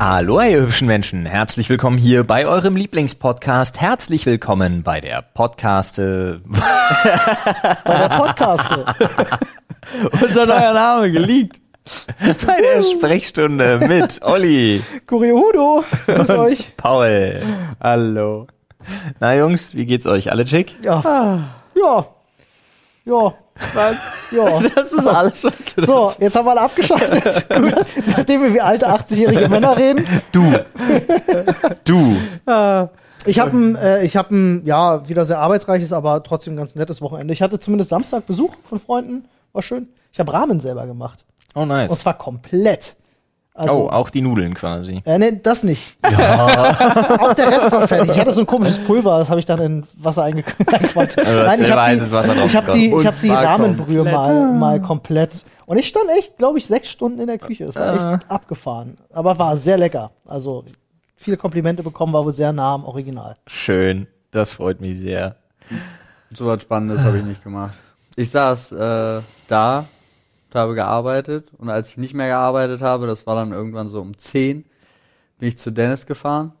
Hallo, ihr hübschen Menschen. Herzlich willkommen hier bei eurem Lieblingspodcast. Herzlich willkommen bei der Podcaste. Bei der Podcaste. Unser neuer Name geleakt. Bei der Sprechstunde mit Olli, Kuriohudo, grüß euch. Paul. Hallo. Na Jungs, wie geht's euch? Alle schick? Ja. Ja. Ja. Ja. Das ist alles, was du So, jetzt haben wir alle abgeschaltet. Gut. Nachdem wir wie alte 80-jährige Männer reden. Du. Du. Ich habe ein, äh, ich habe ein, ja, wieder sehr arbeitsreiches, aber trotzdem ganz nettes Wochenende. Ich hatte zumindest Samstag Besuch von Freunden. War schön. Ich habe Ramen selber gemacht. Oh, Und nice. zwar komplett. Also, Oh, auch die Nudeln quasi. Äh, nee, das nicht. Auch der Rest war fertig. Ich hatte so ein komisches Pulver, das habe ich dann in Wasser eingequatscht. Also hast ich habe die, ich hab die, ich hab die Rahmenbrühe mal, mal komplett. Und ich stand echt, glaube ich, sechs Stunden in der Küche. Es war echt abgefahren. Aber war sehr lecker. Also viele Komplimente bekommen, war wohl sehr nah am Original. Schön. Das freut mich sehr. So was Spannendes habe ich nicht gemacht. Ich saß äh, da, habe gearbeitet und als ich nicht mehr gearbeitet habe, das war dann irgendwann so um 10, bin ich zu Dennis gefahren.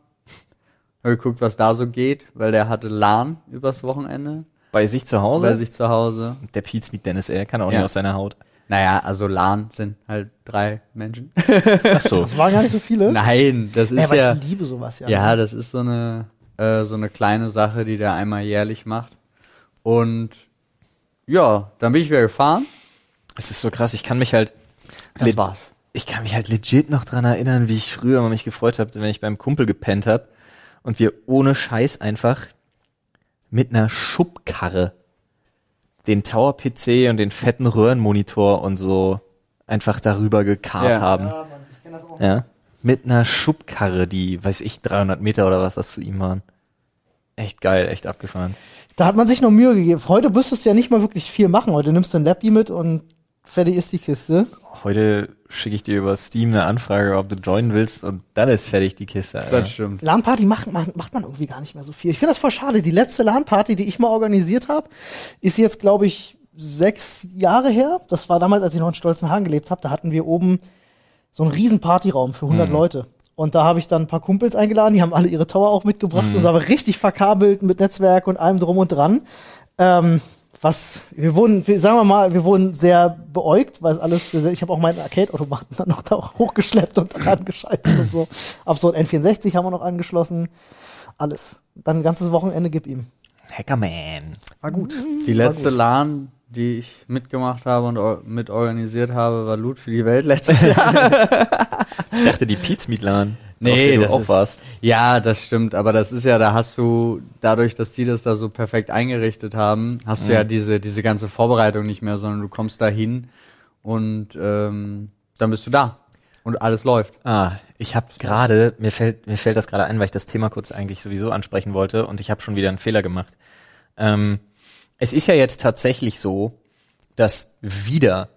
Habe geguckt, was da so geht, weil der hatte LAN übers Wochenende Bei sich zu Hause? bei sich zu Hause. Der Pietz mit Dennis, er kann auch Ja. nicht aus seiner Haut. Naja, also LAN sind halt drei Menschen. Ach so. Das waren gar nicht so viele. Nein, das ja, ist aber ja, ich liebe sowas ja. ja, das ist so eine, äh, so eine kleine Sache, die der einmal jährlich macht. Und ja, dann bin ich wieder gefahren. Es ist so krass, ich kann mich halt. Das war's. Ich kann mich halt legit noch dran erinnern, wie ich früher mal mich gefreut habe, wenn ich beim Kumpel gepennt habe und wir ohne Scheiß einfach mit einer Schubkarre den Tower PC und den fetten Röhrenmonitor und so einfach darüber gekarrt Ja. haben. Ja, Mann, ich kenn das auch. Ja. Mit einer Schubkarre, die, weiß ich, 300 Meter oder was das zu ihm waren. Echt geil, echt abgefahren. Da hat man sich noch Mühe gegeben. Heute müsstest du ja nicht mal wirklich viel machen. Heute nimmst du ein Lappy mit und fertig ist die Kiste. Heute schicke ich dir über Steam eine Anfrage, ob du joinen willst und dann ist fertig die Kiste. Alter. Das stimmt. LAN-Party macht, macht, macht man irgendwie gar nicht mehr so viel. Ich finde das voll schade. Die letzte LAN-Party, die ich mal organisiert habe, ist jetzt, glaube ich, sechs Jahre her. Das war damals, als ich noch in Stolzenhagen gelebt habe. Da hatten wir oben so einen riesen Partyraum für 100 Leute. Und da habe ich dann ein paar Kumpels eingeladen, die haben alle ihre Tower auch mitgebracht. Und es war richtig verkabelt mit Netzwerk und allem drum und dran. Ähm, was, wir wurden, wir, sagen wir mal, wir wurden sehr beäugt, weil es alles, ich habe auch meinen Arcade-Automaten dann noch da hochgeschleppt und dran geschaltet und so. Ab so ein N64 haben wir noch angeschlossen. Alles. Dann ein ganzes Wochenende gib ihm. Hackerman. War gut. Die War letzte gut. LAN, die ich mitgemacht habe und or mit organisiert habe, war Loot für die Welt letztes Jahr. Ich dachte, die Pizmeat-Lan, Nee, der du das auch ist- warst. ja, das stimmt, aber das ist ja, da hast du, dadurch, dass die das da so perfekt eingerichtet haben, hast du ja diese, diese ganze Vorbereitung nicht mehr, sondern du kommst da hin und ähm, dann bist du da und alles läuft. Ah, ich habe gerade, mir fällt, mir fällt das gerade ein, weil ich das Thema kurz eigentlich sowieso ansprechen wollte und ich habe schon wieder einen Fehler gemacht. Ähm, es ist ja jetzt tatsächlich so, dass wieder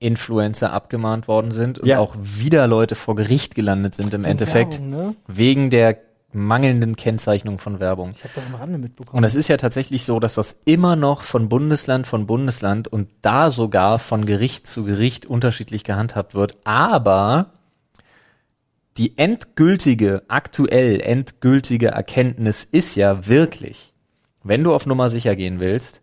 Influencer abgemahnt worden sind und Ja. auch wieder Leute vor Gericht gelandet sind im Endeffekt Werbung, ne? wegen der mangelnden Kennzeichnung von Werbung. Ich habe das am Rande mitbekommen. Und es ist ja tatsächlich so, dass das immer noch von Bundesland von Bundesland und da sogar von Gericht zu Gericht unterschiedlich gehandhabt wird. Aber die endgültige, aktuell endgültige Erkenntnis ist ja wirklich, wenn du auf Nummer sicher gehen willst,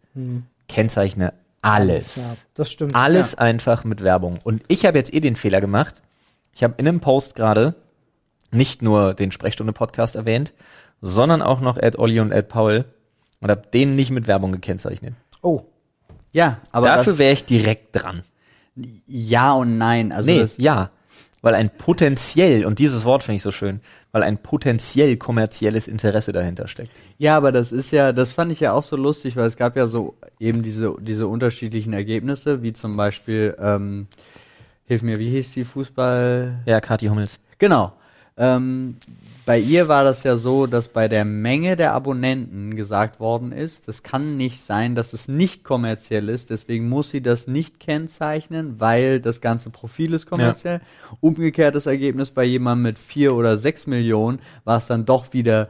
kennzeichne alles. ja, das stimmt. Alles einfach mit Werbung. Und ich habe jetzt eh den Fehler gemacht. Ich habe in einem Post gerade nicht nur den Sprechstunde-Podcast erwähnt, sondern auch noch Ed Olli und Ed Paul und habe den nicht mit Werbung gekennzeichnet. Oh. Ja, aber Dafür wäre ich direkt dran. ja und nein. Also Nee, ja. Weil ein potenziell, und dieses Wort finde ich so schön, weil ein potenziell kommerzielles Interesse dahinter steckt. Ja, aber das ist ja, das fand ich ja auch so lustig, weil es gab ja so eben diese, diese unterschiedlichen Ergebnisse, wie zum Beispiel, ähm, hilf mir, wie hieß die Fußball? Ja, Kathi Hummels. Genau. Ähm, bei ihr war das ja so, dass bei der Menge der Abonnenten gesagt worden ist, das kann nicht sein, dass es nicht kommerziell ist, deswegen muss sie das nicht kennzeichnen, weil das ganze Profil ist kommerziell. Umgekehrtes Ergebnis bei jemandem mit vier oder sechs Millionen war es dann doch wieder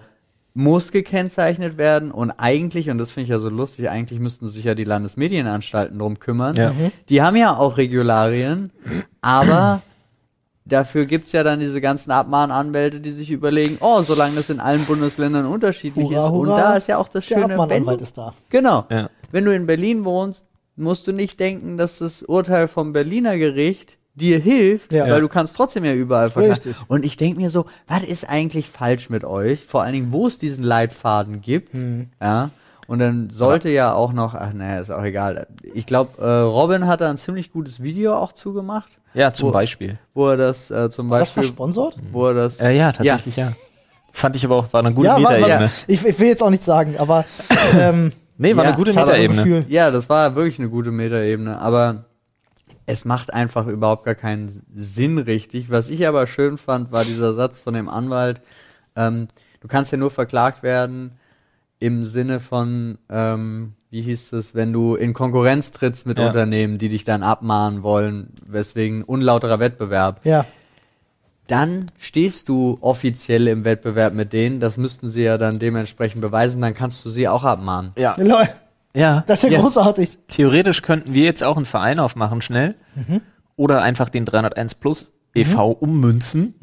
muss gekennzeichnet werden und eigentlich, und das finde ich ja so lustig, eigentlich müssten sich ja die Landesmedienanstalten drum kümmern. Ja. Die haben ja auch Regularien, aber dafür gibt's ja dann diese ganzen Abmahnanwälte, die sich überlegen, oh, solange das in allen Bundesländern unterschiedlich Hurra, ist. Und hurra, da ist ja auch das Der Schöne, wenn Abmahnanwalt du, ist da. genau, Ja. wenn du in Berlin wohnst, musst du nicht denken, dass das Urteil vom Berliner Gericht dir hilft, Ja. weil du kannst trotzdem ja überall verklagen. Richtig. Und ich denke mir so, was ist eigentlich falsch mit euch? Vor allen Dingen, wo es diesen Leitfaden gibt. Hm. Ja. Und dann sollte ja auch noch, ach naja, ist auch egal. Ich glaube, äh, Robin hat da ein ziemlich gutes Video auch zugemacht, Ja, zum Wo- Beispiel. wo er das äh, zum War das Beispiel, versponsert? wo er das, Äh, ja, tatsächlich, ja. Fand ich aber auch, war eine gute Ja, Metaebene. ich, ich will jetzt auch nichts sagen, aber ähm, Nee, war Ja, eine gute Metaebene. Ja, das war wirklich eine gute Metaebene, aber es macht einfach überhaupt gar keinen Sinn richtig. Was ich aber schön fand, war dieser Satz von dem Anwalt, ähm, du kannst ja nur verklagt werden im Sinne von, ähm, wie hieß es, wenn du in Konkurrenz trittst mit Ja. Unternehmen, die dich dann abmahnen wollen, weswegen unlauterer Wettbewerb. ja. Dann stehst du offiziell im Wettbewerb mit denen, das müssten sie ja dann dementsprechend beweisen, dann kannst du sie auch abmahnen. Ja. Ja. Das ist ja, Ja. großartig. Theoretisch könnten wir jetzt auch einen Verein aufmachen, schnell. Oder einfach den 301 Plus e.V. ummünzen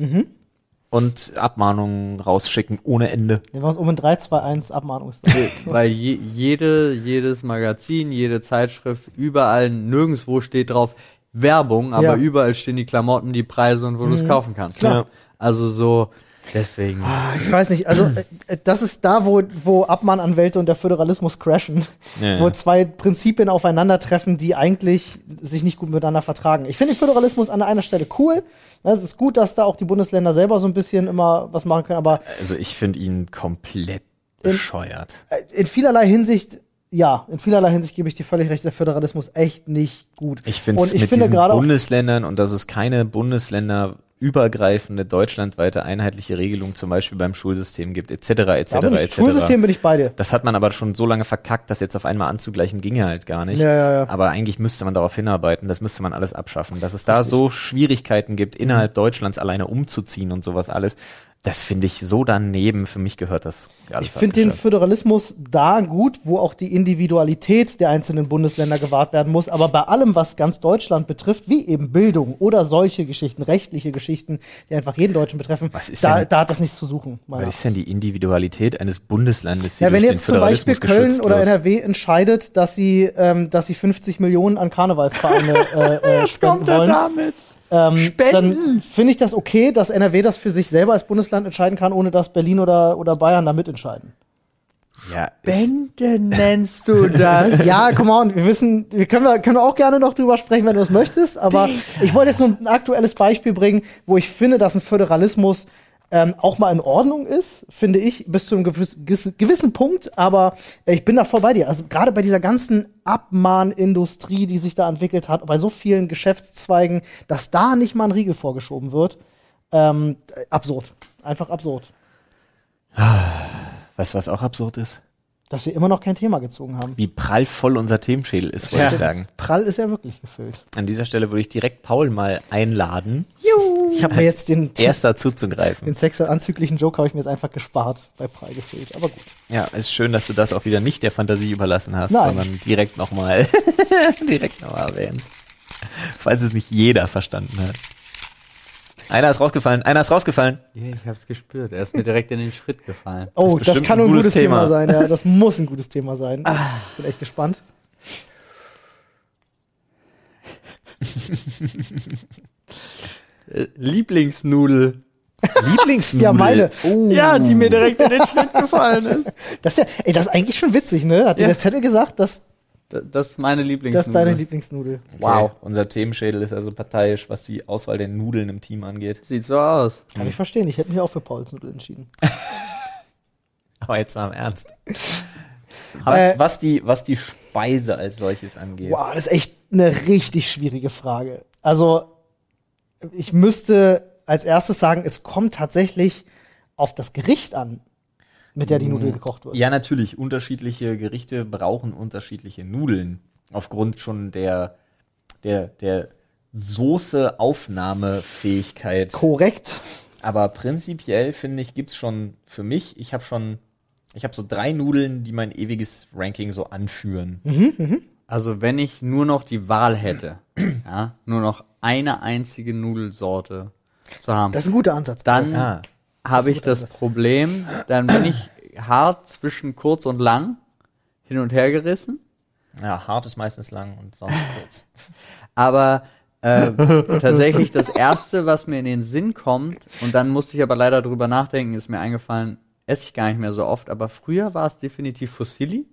und Abmahnungen rausschicken ohne Ende. Wir uns um in 3, 2, 1 Abmahnungstag. Weil je, jede, jedes Magazin, jede Zeitschrift, überall, nirgendwo steht drauf Werbung, aber Ja. überall stehen die Klamotten, die Preise und wo du es kaufen kannst. Klar. Also so, deswegen. Ah, Ich weiß nicht, also äh, das ist da, wo, wo Abmahnanwälte und der Föderalismus crashen, Ja, wo zwei Prinzipien aufeinandertreffen, die eigentlich sich nicht gut miteinander vertragen. Ich finde den Föderalismus an einer Stelle cool. Es ist gut, dass da auch die Bundesländer selber so ein bisschen immer was machen können, aber Also ich finde ihn komplett bescheuert. äh, in vielerlei Hinsicht, ja, in vielerlei Hinsicht gebe ich dir völlig recht, der Föderalismus echt nicht gut. Ich finde Und es ich mit finde diesen gerade auch Bundesländern und dass es keine bundesländerübergreifende deutschlandweite einheitliche Regelung zum Beispiel beim Schulsystem gibt, etc. etc. Ich, etc. Schulsystem bin ich bei dir. Das hat man aber schon so lange verkackt, dass jetzt auf einmal anzugleichen ginge halt gar nicht. Ja, ja, ja. Aber eigentlich müsste man darauf hinarbeiten, das müsste man alles abschaffen. Dass es da so Schwierigkeiten gibt, innerhalb Deutschlands alleine umzuziehen und sowas alles, das finde ich so daneben. Für mich gehört das alles Ich finde den. Föderalismus da gut, wo auch die Individualität der einzelnen Bundesländer gewahrt werden muss. Aber bei allem, was ganz Deutschland betrifft, wie eben Bildung oder solche Geschichten, rechtliche Geschichten, die einfach jeden Deutschen betreffen, da, denn- da hat das nichts zu suchen. Was ist denn die Individualität eines Bundeslandes, die ja, wenn jetzt zum Beispiel Köln oder? NRW entscheidet, dass sie, ähm, dass sie 50 Millionen an Karnevalsvereine äh, äh, spenden wollen, damit? Ähm, Spenden! dann finde ich das okay, dass NRW das für sich selber als Bundesland entscheiden kann, ohne dass Berlin oder, oder Bayern da mitentscheiden. Ja, ist, Bände nennst du das? Ja, come on, wir wissen, wir können, wir können auch gerne noch drüber sprechen, wenn du es möchtest, aber ich wollte jetzt nur ein aktuelles Beispiel bringen, wo ich finde, dass ein Föderalismus ähm, auch mal in Ordnung ist, finde ich, bis zu einem gewiss, gewissen, gewissen Punkt, aber äh, ich bin da voll bei dir. Also gerade bei dieser ganzen Abmahnindustrie, die sich da entwickelt hat, bei so vielen Geschäftszweigen, dass da nicht mal ein Riegel vorgeschoben wird, ähm, äh, absurd. Einfach absurd. weißt du, was auch absurd ist? Dass wir immer noch kein Thema gezogen haben. Wie prallvoll unser Themenschädel ist, wollte Ja. ich sagen. Prall ist ja wirklich gefüllt. An dieser Stelle würde ich direkt Paul mal einladen, Ich habe mir jetzt den, erster zuzugreifen. den sexuell anzüglichen Joke habe ich mir jetzt einfach gespart bei Prall gefüllt. Aber gut. Ja, ist schön, dass du das auch wieder nicht der Fantasie überlassen hast, Nein. sondern direkt nochmal, direkt nochmal erwähnst. Falls es nicht jeder verstanden hat. Einer ist rausgefallen, einer ist rausgefallen. Ja, ich hab's gespürt. Er ist mir direkt in den Schritt gefallen. Oh, das, bestimmt kann ein nur ein gutes gutes Thema. Thema. sein. Ja, das muss ein gutes Thema sein. Ah. Bin echt gespannt. Äh, Lieblingsnudel. Lieblingsnudel. Ja, meine. Oh. Ja, die mir direkt in den Schritt gefallen ist. Das ist ja, ey, das ist eigentlich schon witzig, ne? Hat dir Ja. der Zettel gesagt, dass Da- Das ist meine das Lieblingsnudel. ist deine Lieblingsnudel. Wow. Unser Themenschädel ist also parteiisch, was die Auswahl der Nudeln im Team angeht. Sieht so aus. Kann Hm. ich verstehen. Ich hätte mich auch für Pauls Nudel entschieden. Aber jetzt mal im Ernst. Äh, Was, was, die, was die Speise als solches angeht. Wow, das ist echt eine richtig schwierige Frage. Also, ich müsste als erstes sagen, es kommt tatsächlich auf das Gericht an, mit der die Nudel gekocht wird. Ja, natürlich. Unterschiedliche Gerichte brauchen unterschiedliche Nudeln. Aufgrund schon der, der, der Soße-Aufnahmefähigkeit. Korrekt. Aber prinzipiell finde ich, gibt's schon für mich, ich habe schon, ich habe so drei Nudeln, die mein ewiges Ranking so anführen. Also wenn ich nur noch die Wahl hätte, ja, nur noch eine einzige Nudelsorte zu haben. Das ist ein guter Ansatz. Dann Ah. habe ich das Ansatz. Problem, dann bin ich hart zwischen kurz und lang hin und her gerissen. Ja, hart ist meistens lang und sonst kurz. Aber äh, tatsächlich das erste, was mir in den Sinn kommt, und dann musste ich aber leider drüber nachdenken, ist mir eingefallen, esse ich gar nicht mehr so oft, aber früher war es definitiv Fusilli.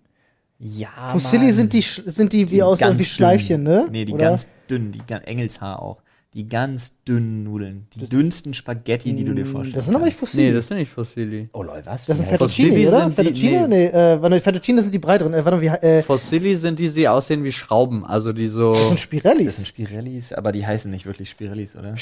Ja, Fusilli Mann. sind die, sind die, die aussehen ganz wie Schleifchen, dünn. ne? Nee, die Oder? ganz dünnen, die Engelshaar auch. Die ganz dünnen Nudeln. Die dünnsten Spaghetti, die du dir vorstellst. Mm, Das sind aber nicht Fusilli. Nee, das sind nicht Fusilli. Oh Leute, was? das sind Fettuccine, Fusilli oder? sind die- Fettuccine? Nee, äh, warte, Fettuccine sind die breiteren. Äh, warte, wie, äh, Fusilli sind die, die aussehen wie Schrauben, also die so. das sind Spirellis. Das sind Spirellis, aber die heißen nicht wirklich Spirellis, oder?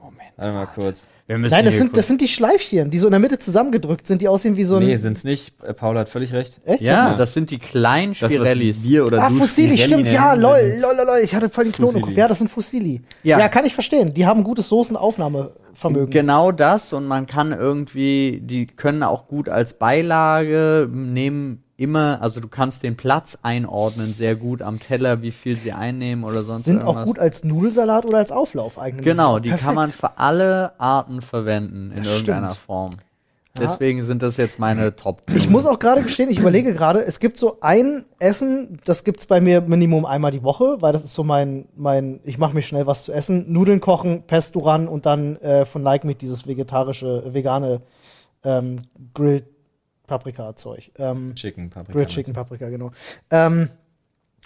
Moment. Warte mal kurz. Wir müssen Nein, das sind, das sind die Schleifchen, die so in der Mitte zusammengedrückt sind, die aussehen wie so ein. Nee, sind's nicht. Äh, Paul hat völlig recht. Echt? Ja, das sind die kleinen Das, was Spirellis. wir oder Ah, Spirelli stimmt, ja, lol, sind- lol, lol, lol, ich hatte voll den im. Kopf. Ja, das sind Fusilli. Ja. Ja. kann ich verstehen. Die haben gutes Soßenaufnahmevermögen. Genau das und man kann irgendwie, die können auch gut als Beilage nehmen immer, also du kannst den Platz einordnen sehr gut am Teller, wie viel sie einnehmen oder sonst sind irgendwas. auch gut als Nudelsalat oder als Auflauf eigentlich. Genau, die Perfekt. kann man für alle Arten verwenden in Das irgendeiner stimmt. Form. Deswegen sind das jetzt meine Top. Ich muss auch gerade gestehen, ich überlege gerade, es gibt so ein Essen, das gibt's bei mir Minimum einmal die Woche, weil das ist so mein, mein, ich mache mir schnell was zu essen. Nudeln kochen, Pesto ran und dann äh, von Like Meat dieses vegetarische, vegane ähm, Grilled Paprika-Zeug. Ähm, Chicken, Paprika. Grilled Chicken Paprika, genau. Ähm,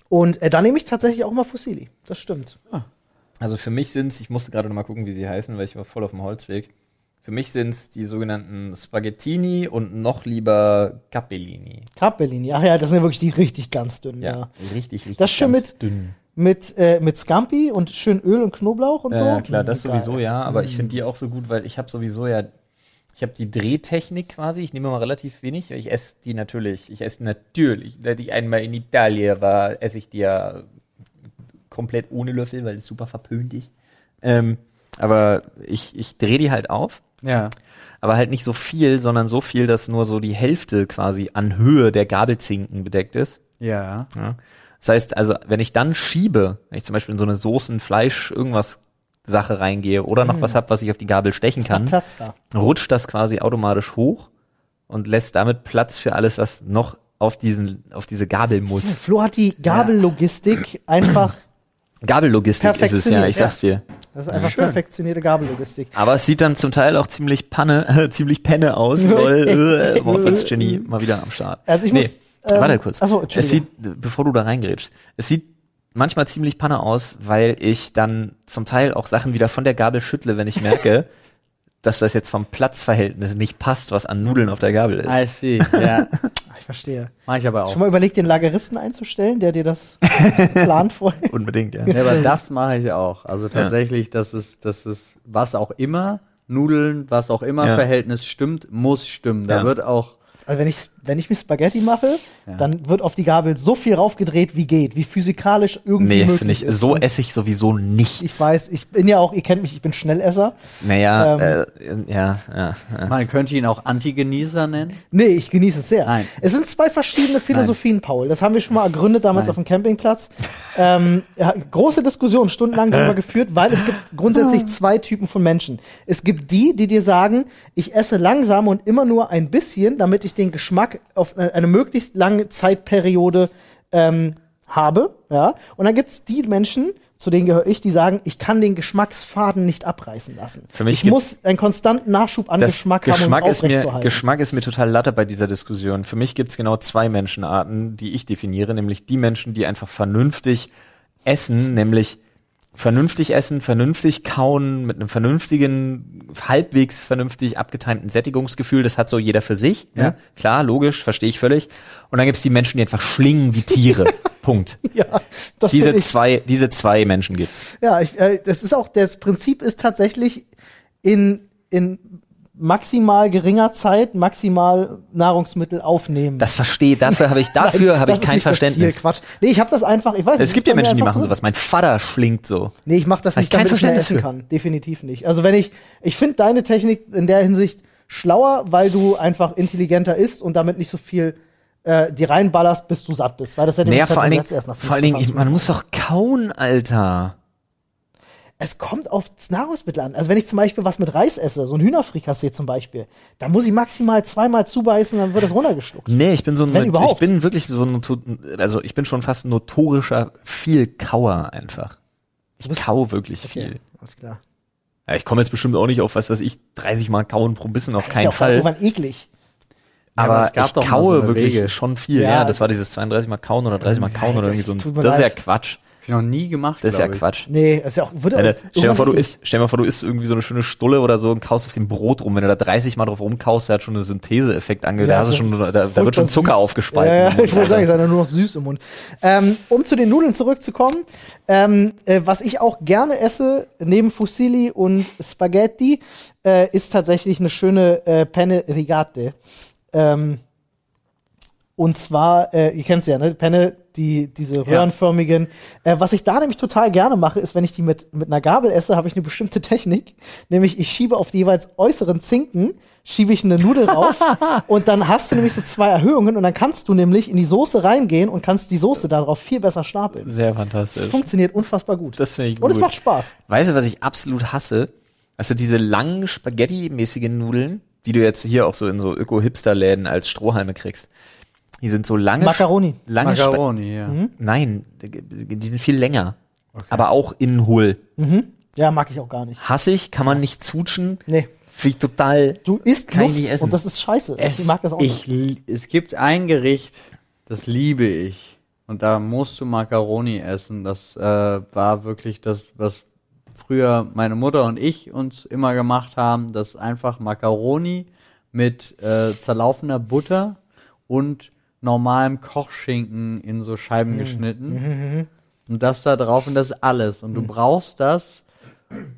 und äh, da nehme ich tatsächlich auch mal Fusilli. Das stimmt. Also für mich sind's, ich musste gerade noch mal gucken, wie sie heißen, weil ich war voll auf dem Holzweg. Für mich sind's die sogenannten Spaghettini und noch lieber Cappellini. Capellini, ach ja, das sind ja wirklich die richtig ganz dünnen, ja. Ja, richtig, richtig Das schön ganz mit- dünn. Mit, äh, mit Scampi und schön Öl und Knoblauch und so. Ja, klar, das Mm, geil. sowieso ja, aber ich finde die auch so gut, weil ich habe sowieso ja, ich habe die Drehtechnik quasi, ich nehme mal relativ wenig, ich esse die natürlich, ich esse natürlich, seit ich einmal in Italien war, esse ich die ja komplett ohne Löffel, weil es super verpönt ist. Ähm, aber ich, ich drehe die halt auf, Ja. aber halt nicht so viel, sondern so viel, dass nur so die Hälfte quasi an Höhe der Gabelzinken bedeckt ist. Ja. Ja. Das heißt, also, wenn ich dann schiebe, wenn ich zum Beispiel in so eine Soßen, Fleisch, irgendwas Sache reingehe oder noch was hab, was ich auf die Gabel stechen kann, Platz da. rutscht das quasi automatisch hoch und lässt damit Platz für alles, was noch auf diesen, auf diese Gabel muss. Flo hat die Gabellogistik einfach, Gabellogistik ist es ja, ich sag's dir. das ist einfach perfektionierte Gabellogistik. Aber es sieht dann zum Teil auch ziemlich Panne, äh, ziemlich Penne aus, lol, äh, Wortwitz-Genie mal wieder am Start. Also ich muss, ähm, warte kurz. ach so, es sieht, bevor du da reingrätschst, es sieht manchmal ziemlich Panne aus, weil ich dann zum Teil auch Sachen wieder von der Gabel schüttle, wenn ich merke, dass das jetzt vom Platzverhältnis nicht passt, was an Nudeln auf der Gabel ist. I see. Ja. Ich verstehe. Mach ich aber auch. Schon mal überlegt, den Lageristen einzustellen, der dir das plant vorher? Unbedingt, ja. Ja, aber das mache ich auch. Also tatsächlich, das ist, das ist, was auch immer, Nudeln, was auch immer Ja. Verhältnis stimmt, muss stimmen. Da Ja. wird auch, Also wenn ich, wenn ich mir Spaghetti mache, dann wird auf die Gabel so viel raufgedreht, wie geht, wie physikalisch irgendwie Nee, möglich finde ich, ist. so esse ich sowieso nichts. Ich weiß, ich bin ja auch, ihr kennt mich, ich bin Schnellesser. Naja, Ähm, äh, ja, ja, ja. man könnte ihn auch Antigenießer nennen. Nee, ich genieße es sehr. Nein. Es sind zwei verschiedene Philosophien, Paul. Das haben wir schon mal ergründet damals Nein. auf dem Campingplatz. ähm, ja, große Diskussion, stundenlang darüber geführt, weil es gibt grundsätzlich zwei Typen von Menschen. Es gibt die, die dir sagen, ich esse langsam und immer nur ein bisschen, damit ich den Geschmack auf eine, eine möglichst lange Zeitperiode ähm, habe. Ja? Und dann gibt's die Menschen, zu denen gehöre ich, die sagen, ich kann den Geschmacksfaden nicht abreißen lassen. Für mich ich muss einen konstanten Nachschub an Geschmack Geschmack haben, um ist mir. Geschmack ist mir total latte bei dieser Diskussion. Für mich gibt's genau zwei Menschenarten, die ich definiere, nämlich die Menschen, die einfach vernünftig essen, nämlich vernünftig essen, vernünftig kauen, mit einem vernünftigen, halbwegs vernünftig abgetimten Sättigungsgefühl. Das hat so jeder für sich. Ja. Ne? Klar, logisch, verstehe ich völlig. Und dann gibt's die Menschen, die einfach schlingen wie Tiere. Punkt. ja, das Diese zwei, diese zwei Menschen gibt's. Ja, ich, äh, das ist auch, das Prinzip ist tatsächlich in, in maximal geringer Zeit maximal Nahrungsmittel aufnehmen. Das verstehe, dafür habe ich, dafür habe ich kein nicht das Verständnis. Ziel, Quatsch. Nee, ich habe das einfach, ich weiß Es es gibt ja Menschen, die machen drin. sowas. Mein Vater schlingt so. Nee, ich mache das Hab nicht, ich kein damit ich mehr Verständnis essen für. kann. Definitiv nicht. Also wenn ich, ich finde deine Technik in der Hinsicht schlauer, weil du einfach intelligenter isst und damit nicht so viel äh, die reinballerst, bis du satt bist. Weil das hätte Naja, halt vor allen Dingen, erst nach vor allen Dingen, ich, 15 man muss doch kauen, Alter. Es kommt aufs Nahrungsmittel an. Also wenn ich zum Beispiel was mit Reis esse, so ein Hühnerfrikassee zum Beispiel, da muss ich maximal zweimal zubeißen, dann wird das runtergeschluckt. Nee, ich bin so ein, ich bin wirklich so ein, also ich bin schon fast ein notorischer viel Kauer einfach. Ich kau wirklich viel. alles klar. Ja, ich komme jetzt bestimmt auch nicht auf, was weiß ich, 30 Mal kauen pro Bissen, auf ist keinen ja auch Fall. irgendwann eklig. Ja, aber aber es gab ich kaue so wirklich Regel. schon viel. Ja, Ja, das war dieses 32 Mal kauen oder 30 Mal kauen Ja, oder das irgendwie so ein, das ist ja. Quatsch. Hab ich noch nie gemacht, Das ist ja ich. Quatsch. Nee, ist ja auch, wird du, stell dir mal vor, du isst, stell dir mal vor, du isst irgendwie so eine schöne Stulle oder so und kaust auf dem Brot rum. Wenn du da 30 Mal drauf rumkaust, der hat schon einen Syntheseeffekt ange, da, Ja, hast du so schon, da, da wird schon Zucker süß. aufgespalten. Ja, ja, ich wollte sagen, es ist ja nur noch süß im Mund. Ähm, um zu den Nudeln zurückzukommen, ähm, äh, was ich auch gerne esse, neben Fusilli und Spaghetti, äh, ist tatsächlich eine schöne äh, Penne Rigate. Ähm, und zwar, äh, ihr kennt ja, ne? Penne, die, diese röhrenförmigen. Äh, was ich da nämlich total gerne mache, ist, wenn ich die mit, mit einer Gabel esse, habe ich eine bestimmte Technik. Nämlich, ich schiebe auf die jeweils äußeren Zinken, schiebe ich eine Nudel rauf und dann hast du nämlich so zwei Erhöhungen und dann kannst du nämlich in die Soße reingehen und kannst die Soße darauf viel besser stapeln. Sehr Das fantastisch. funktioniert unfassbar gut. Das finde ich und es gut. macht Spaß. Weißt du, was ich absolut hasse? Also diese langen Spaghetti-mäßigen Nudeln, die du jetzt hier auch so in so Öko-Hipster-Läden als Strohhalme kriegst. Die sind so lange. Macaroni. Lange Spa- Macaroni, ja. Nein, die sind viel länger. Aber auch innen hohl. Ja, mag ich auch gar nicht. Hasse ich, kann man nicht zutschen. Nee. Finde ich total. Du isst Luft nicht essen. und das ist scheiße. Es, ich mag das auch ich, nicht. Es gibt ein Gericht, das liebe ich. Und da musst du Macaroni essen. Das äh, war wirklich das, was früher meine Mutter und ich uns immer gemacht haben. Das ist einfach Macaroni mit äh, zerlaufener Butter und normalem Kochschinken in so Scheiben geschnitten. Und das da drauf und das ist alles. Und du brauchst das,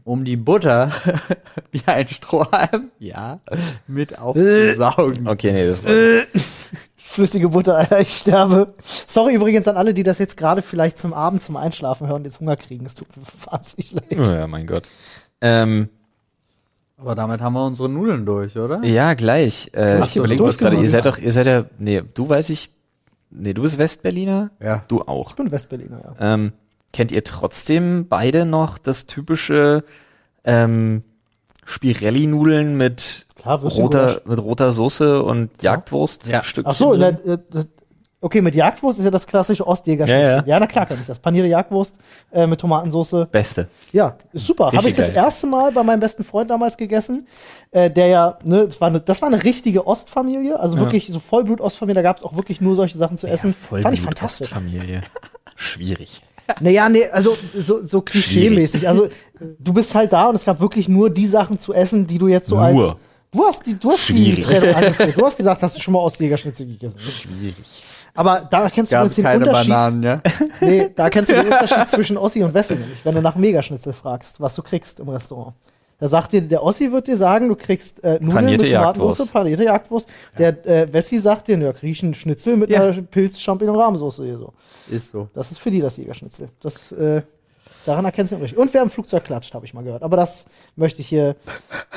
um die Butter wie ein Strohhalm, ja, mit aufzusaugen. Okay, nee, das war. Flüssige Butter, Alter, ich sterbe. Sorry übrigens an alle, die das jetzt gerade vielleicht zum Abend, zum Einschlafen hören und jetzt Hunger kriegen. Es tut mir wahnsinnig leid. Oh ja, mein Gott. Ähm, Aber damit haben wir unsere Nudeln durch, oder? ja, gleich. Äh, Ach, ich überlege was gerade. Ihr seid doch, ihr seid ja. Nee, du weiß ich. Nee, du bist Westberliner? Ja. Du auch. Ich bin Westberliner, ja. Ähm, kennt ihr trotzdem beide noch das typische ähm, Spirelli-Nudeln mit Klar, roter, mit roter Soße und Jagdwurst? Ja. Stückchen Ach so, drin? na, äh, das- okay, mit Jagdwurst ist ja das klassische Ostjägerschnitzel. Ja, Ja, ja. na klar kann ich das. Panierte Jagdwurst äh, mit Tomatensauce. Beste. Ja, ist super. Habe ich das geil. erste Mal bei meinem besten Freund damals gegessen, äh, der ja, ne, das war eine, das war eine richtige Ostfamilie, also wirklich so Vollblut-Ostfamilie, da gab es auch wirklich nur solche Sachen zu essen. Fand ich fantastisch. Familie. Schwierig. Naja, nee, also so, so klischee-mäßig. Also du bist halt da und es gab wirklich nur die Sachen zu essen, die du jetzt so als. Nur. Du hast die, du hast die Schwierig. Trennung angeführt. Du hast gesagt, hast du schon mal Ostjägerschnitzel gegessen. Schwierig. Aber da erkennst du übrigens den keine Unterschied. Bananen, ja? Nee, da erkennst du den Unterschied zwischen Ossi und Wessi nämlich, wenn du nach Megaschnitzel fragst, was du kriegst im Restaurant. Da sagt dir, der Ossi wird dir sagen, du kriegst äh, Nudeln Panierte mit Tomatensauce, panierte Jagdwurst. Der äh, Wessi sagt dir, ja, einen Schnitzel mit Ja. einer Pilz-Champignon-Rahmsoße hier so. Ist so. Das ist für die das Jägerschnitzel. Das, äh, daran erkennst du den Unterschied. Und wer im Flugzeug klatscht, habe ich mal gehört. Aber das möchte ich hier.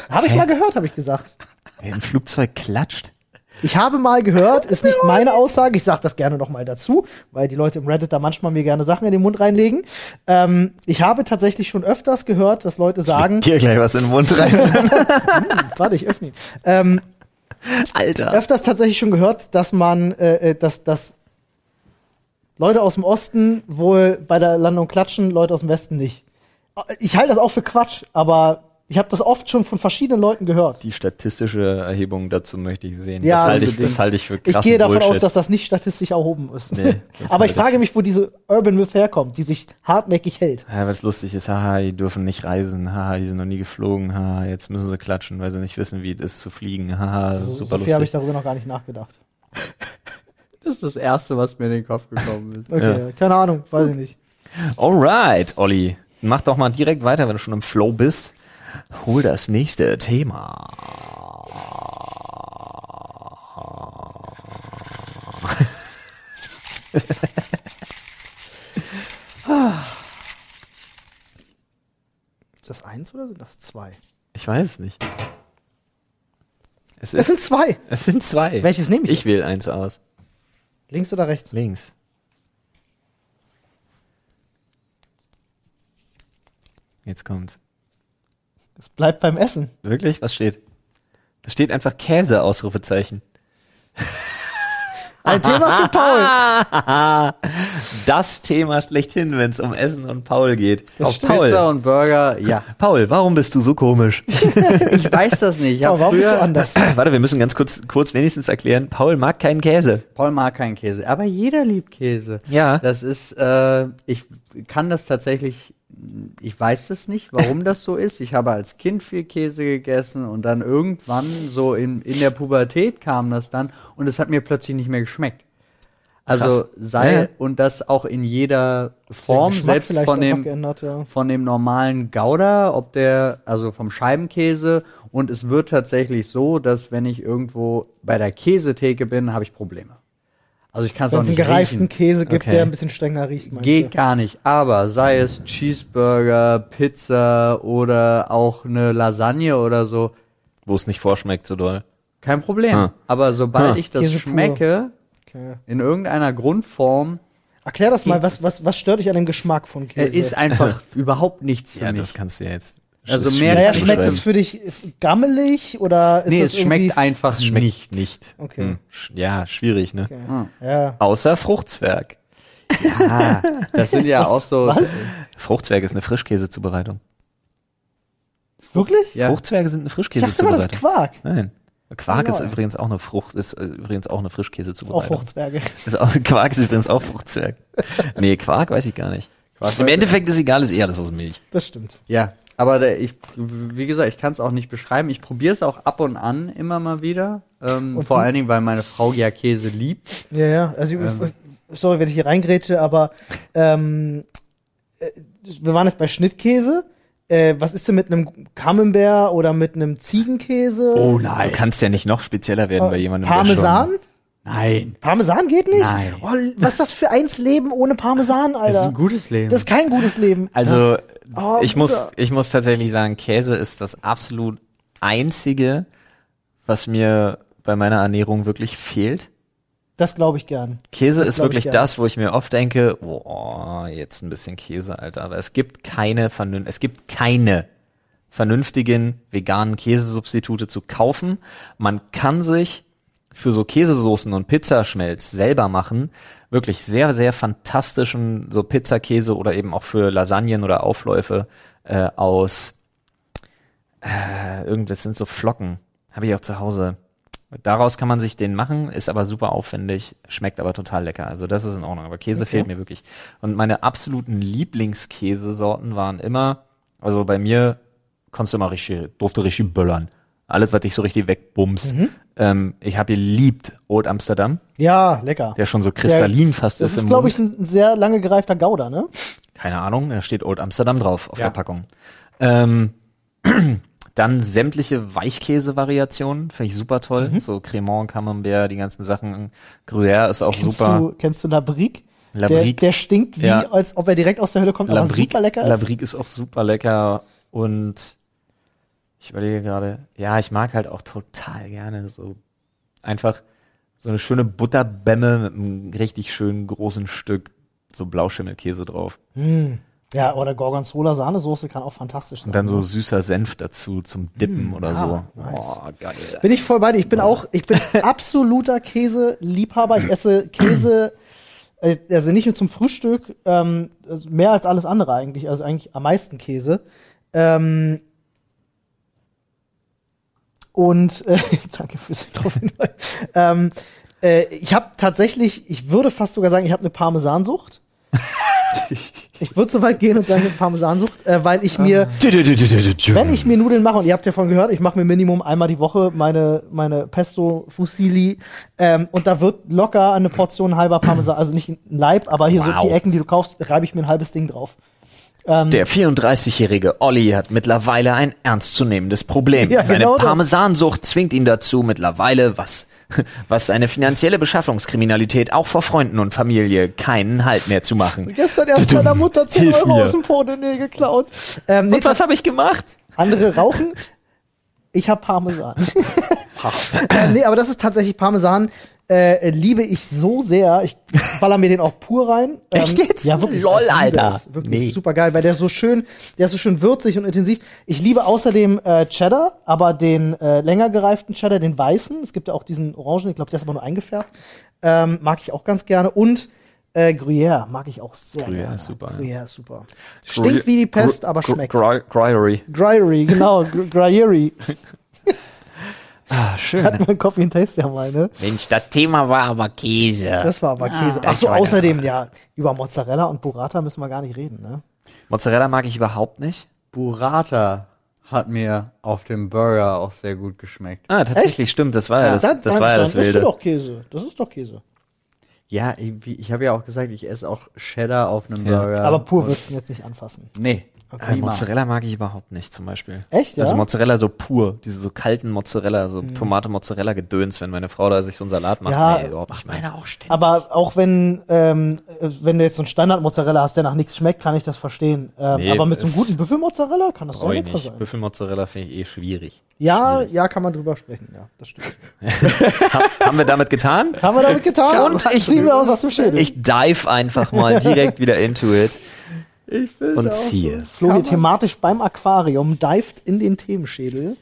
Habe ich mal gehört, habe ich gesagt. Wer im Flugzeug klatscht? Ich habe mal gehört, ist nicht meine Aussage, ich sage das gerne noch mal dazu, weil die Leute im Reddit da manchmal mir gerne Sachen in den Mund reinlegen. Ähm, ich habe tatsächlich schon öfters gehört, dass Leute sagen, Dir gleich was in den Mund rein. warte, ich öffne ihn. Ähm, Alter. öfters tatsächlich schon gehört, dass man, äh, äh, dass, dass Leute aus dem Osten wohl bei der Landung klatschen, Leute aus dem Westen nicht. Ich halte das auch für Quatsch, aber ich habe das oft schon von verschiedenen Leuten gehört. Die statistische Erhebung dazu möchte ich sehen. Ja, das halte ich, das halte ich für Ich krassen gehe davon Bullshit. aus, dass das nicht statistisch erhoben ist. Nee, Aber ich frage mich, wo diese Urban Myth herkommt, die sich hartnäckig hält. Ja, was lustig ist, haha, die dürfen nicht reisen, haha, die sind noch nie geflogen, haha, jetzt müssen sie klatschen, weil sie nicht wissen, wie es ist zu fliegen, haha, So, super so viel habe ich lustig. darüber noch gar nicht nachgedacht. Das ist das Erste, was mir in den Kopf gekommen ist. Okay, keine Ahnung, weiß ich nicht. Alright, Olli, mach doch mal direkt weiter, wenn du schon im Flow bist. Hol das nächste Thema. Ist das eins oder sind das zwei? Ich weiß es nicht. Es, Es ist, sind zwei. es sind zwei. Welches nehme ich Ich jetzt? wähle eins aus. Links oder rechts? Links. Jetzt kommt's. Es bleibt beim Essen. Wirklich? Was steht? Da steht einfach Käse, Ausrufezeichen. Ein Thema für Paul. Das Thema schlechthin, wenn es um Essen und Paul geht. Auf Auf Paul. Pizza und Burger, ja. Paul, warum bist du so komisch? Ich weiß das nicht. Ich Paul, warum bist du anders? Warte, wir müssen ganz kurz, kurz wenigstens erklären. Paul mag keinen Käse. Paul mag keinen Käse, aber jeder liebt Käse. Ja. Das ist, äh, ich kann das tatsächlich, ich weiß es nicht, warum das so ist. Ich habe als Kind viel Käse gegessen und dann irgendwann so in, in der Pubertät kam das dann und es hat mir plötzlich nicht mehr geschmeckt. Also Krass. sei, Ja, und das auch in jeder Form, selbst von dem, geändert, ja. von dem normalen Gouda, ob der, also vom Scheibenkäse. Und es wird tatsächlich so, dass wenn ich irgendwo bei der Käsetheke bin, habe ich Probleme. Also ich kann es Wenn auch es einen nicht gereiften riechen. Käse gibt, Okay. der ein bisschen strenger riecht, meinst Geht du? gar nicht. Aber sei es Cheeseburger, Pizza oder auch eine Lasagne oder so, Wo es nicht vorschmeckt so doll. kein Problem. Ah. Aber sobald Ah. ich das Käse schmecke, Okay. in irgendeiner Grundform, Erklär das mal, was, was, was stört dich an dem Geschmack von er Käse? ist einfach überhaupt nichts für Ja, mich. das kannst du ja jetzt. Also das ist mehr- naja, schmeckt es für dich gammelig oder ist nee, es schmeckt einfach Es schmeckt nicht. nicht. Okay. Hm. Ja, schwierig, ne? Okay. Ah. Ja. Außer Fruchtzwerg. Ah, das sind ja auch so. Was? Fruchtzwerg ist eine Frischkäsezubereitung. Wirklich? Ja. Fruchtzwerge sind eine Ich dachte immer, das Frischkäsezubereitung. ist Quark. Nein. Quark ist lol. übrigens auch eine Frucht, ist äh, übrigens auch eine Auch Frischkäsezubereitung. Fruchtzwerge. Ist auch, Quark ist übrigens auch Fruchtzwerg. Nee, Quark weiß ich gar nicht. Quark Im Endeffekt ist egal, ist eh alles aus Milch. Das stimmt. Ja, aber der, ich, wie gesagt, ich kann es auch nicht beschreiben. Ich probiere es auch ab und an immer mal wieder. Ähm, vor allen Dingen, weil meine Frau ja Käse liebt. Ja, ja. Also, Ähm. sorry, wenn ich hier reingrätsche, aber ähm, äh, wir waren jetzt bei Schnittkäse. Äh, was ist denn mit einem Camembert oder mit einem Ziegenkäse? Oh nein. Du kannst ja nicht noch spezieller werden bei jemandem. der Parmesan? Nein. Parmesan geht nicht? Nein. Oh, was ist das für eins Leben ohne Parmesan, Das ist Alter? ein gutes Leben. Das ist kein gutes Leben. Also, Oh, ich muss, ich muss tatsächlich sagen, Käse ist das absolut einzige, was mir bei meiner Ernährung wirklich fehlt. Das glaube ich gern. Käse Das ist wirklich das, wo ich mir oft denke, boah, jetzt ein bisschen Käse, Alter. Aber es gibt keine vernün es gibt keine vernünftigen veganen Käsesubstitute zu kaufen. Man kann sich für so Käsesoßen und Pizzaschmelz selber machen. Wirklich sehr, sehr fantastischen so Pizzakäse oder eben auch für Lasagnen oder Aufläufe äh, aus äh, irgendwas sind so Flocken. Habe ich auch zu Hause. Daraus kann man sich den machen, ist aber super aufwendig, schmeckt aber total lecker. Also das ist in Ordnung. Aber Käse Okay. fehlt mir wirklich. Und meine absoluten Lieblingskäsesorten waren immer, also bei mir konntest du immer richtig, durfte richtig böllern. Alles, was dich so richtig wegbumst. Mhm. Ähm, ich habe geliebt Old Amsterdam, Ja, lecker. der schon so kristallin fast das ist, ist, im glaube Mund. ich, ein sehr lange gereifter Gouda, ne? Keine Ahnung, da steht Old Amsterdam drauf auf Ja. der Packung. Ähm, dann sämtliche Weichkäse-Variationen, finde ich super toll. Mhm. So Cremant, Camembert, die ganzen Sachen. Gruyère ist auch Kennst super. du, kennst du Labrique? Der, Labrique, der stinkt wie, Ja. als ob er direkt aus der Hölle kommt, aber Labrique, super lecker ist. Labrique ist auch super lecker und ich überlege gerade, ja, ich mag halt auch total gerne so einfach so eine schöne Butterbämme mit einem richtig schönen großen Stück so Blauschimmelkäse drauf. Hm. Ja, oder Gorgonzola Sahnesoße kann auch fantastisch sein. Und dann so süßer Senf dazu zum Dippen oder so. ah, nice. Boah, geil. Bin ich voll bei dir. Ich bin auch, ich bin absoluter Käseliebhaber. Ich esse Käse, äh, also nicht nur zum Frühstück, ähm, also mehr als alles andere eigentlich, also eigentlich am meisten Käse. Ähm, und äh, danke fürs hinweisen. ähm, äh, ich habe tatsächlich, ich würde fast sogar sagen, ich habe eine Parmesansucht. ich würde so weit gehen und sagen, eine Parmesansucht, äh, weil ich mir wenn ich mir Nudeln mache, und ihr habt ja von gehört, ich mache mir Minimum einmal die Woche meine, meine Pesto Fusilli, ähm, und da wird locker eine Portion halber Parmesan, also nicht ein Leib, aber hier Wow. so die Ecken, die du kaufst, reibe ich mir ein halbes Ding drauf. Ähm, Der 34-jährige Olli hat mittlerweile ein ernstzunehmendes Problem. Ja, Seine genau das. Parmesansucht zwingt ihn dazu, mittlerweile, was, was seine finanzielle Beschaffungskriminalität auch vor Freunden und Familie keinen Halt mehr zu machen. Gestern erst meiner Mutter 10 Hilf Euro mir. aus dem Portemonnaie geklaut. Ähm, nee, Und was habe ich gemacht? Andere rauchen. Ich habe Parmesan. nee, aber das ist tatsächlich Parmesan. Äh, liebe ich so sehr. Ich baller mir den auch pur rein. Ähm, Echt jetzt? Ja, wirklich. Lol, Alter. es. Wirklich Nee. super geil, weil der ist so schön, der ist so schön würzig und intensiv. Ich liebe außerdem äh, Cheddar, aber den äh, länger gereiften Cheddar, den weißen. Es gibt ja auch diesen orangen, ich glaube, der ist aber nur eingefärbt. Ähm, mag ich auch ganz gerne. Und äh, Gruyère mag ich auch sehr Gruyère gerne. ist super, ja. Gruyère ist super. Stinkt wie die Pest, aber schmeckt. Gryery. Gruyere, genau. Gr- Gruyere. Ah, schön. Hat mein Copy and Taste ja mal, ne? Mensch, das Thema war aber Käse. Das war aber Käse. Ach so, das außerdem, ja, über Mozzarella und Burrata müssen wir gar nicht reden, ne? Mozzarella mag ich überhaupt nicht. Burrata hat mir auf dem Burger auch sehr gut geschmeckt. Ah, tatsächlich, stimmt. Das war ja, das, Dann- das, dann- war ja dann das Wilde. du doch Käse. Das ist doch Käse. Ja, ich, wie- ich habe ja auch gesagt, ich esse auch Cheddar auf einem Ja. Burger. Aber pur würdest du ihn jetzt nicht anfassen. Nee. Äh, Mozzarella mag ich überhaupt nicht, zum Beispiel. Echt, ja? Also Mozzarella so pur, diese so kalten Mozzarella, so Mhm. Tomate-Mozzarella-Gedöns, wenn meine Frau da sich so einen Salat macht. Ja, nee, überhaupt nicht meins. auch ständig. Aber auch wenn, ähm, äh, wenn du jetzt so einen Standard-Mozzarella hast, der nach nichts schmeckt, kann ich das verstehen. Ähm, Nee, aber mit so einem guten Büffelmozzarella kann das sehr lecker nicht. sein. Büffelmozzarella finde ich eh schwierig. Ja, ja, kann man drüber sprechen. Ja, das stimmt. Haben wir damit getan? Haben wir damit getan? Und ich-. Ich dive einfach mal direkt wieder into it Ich finde und auch ziehe. Flo hier thematisch beim Aquarium, dived in den Themenschädel.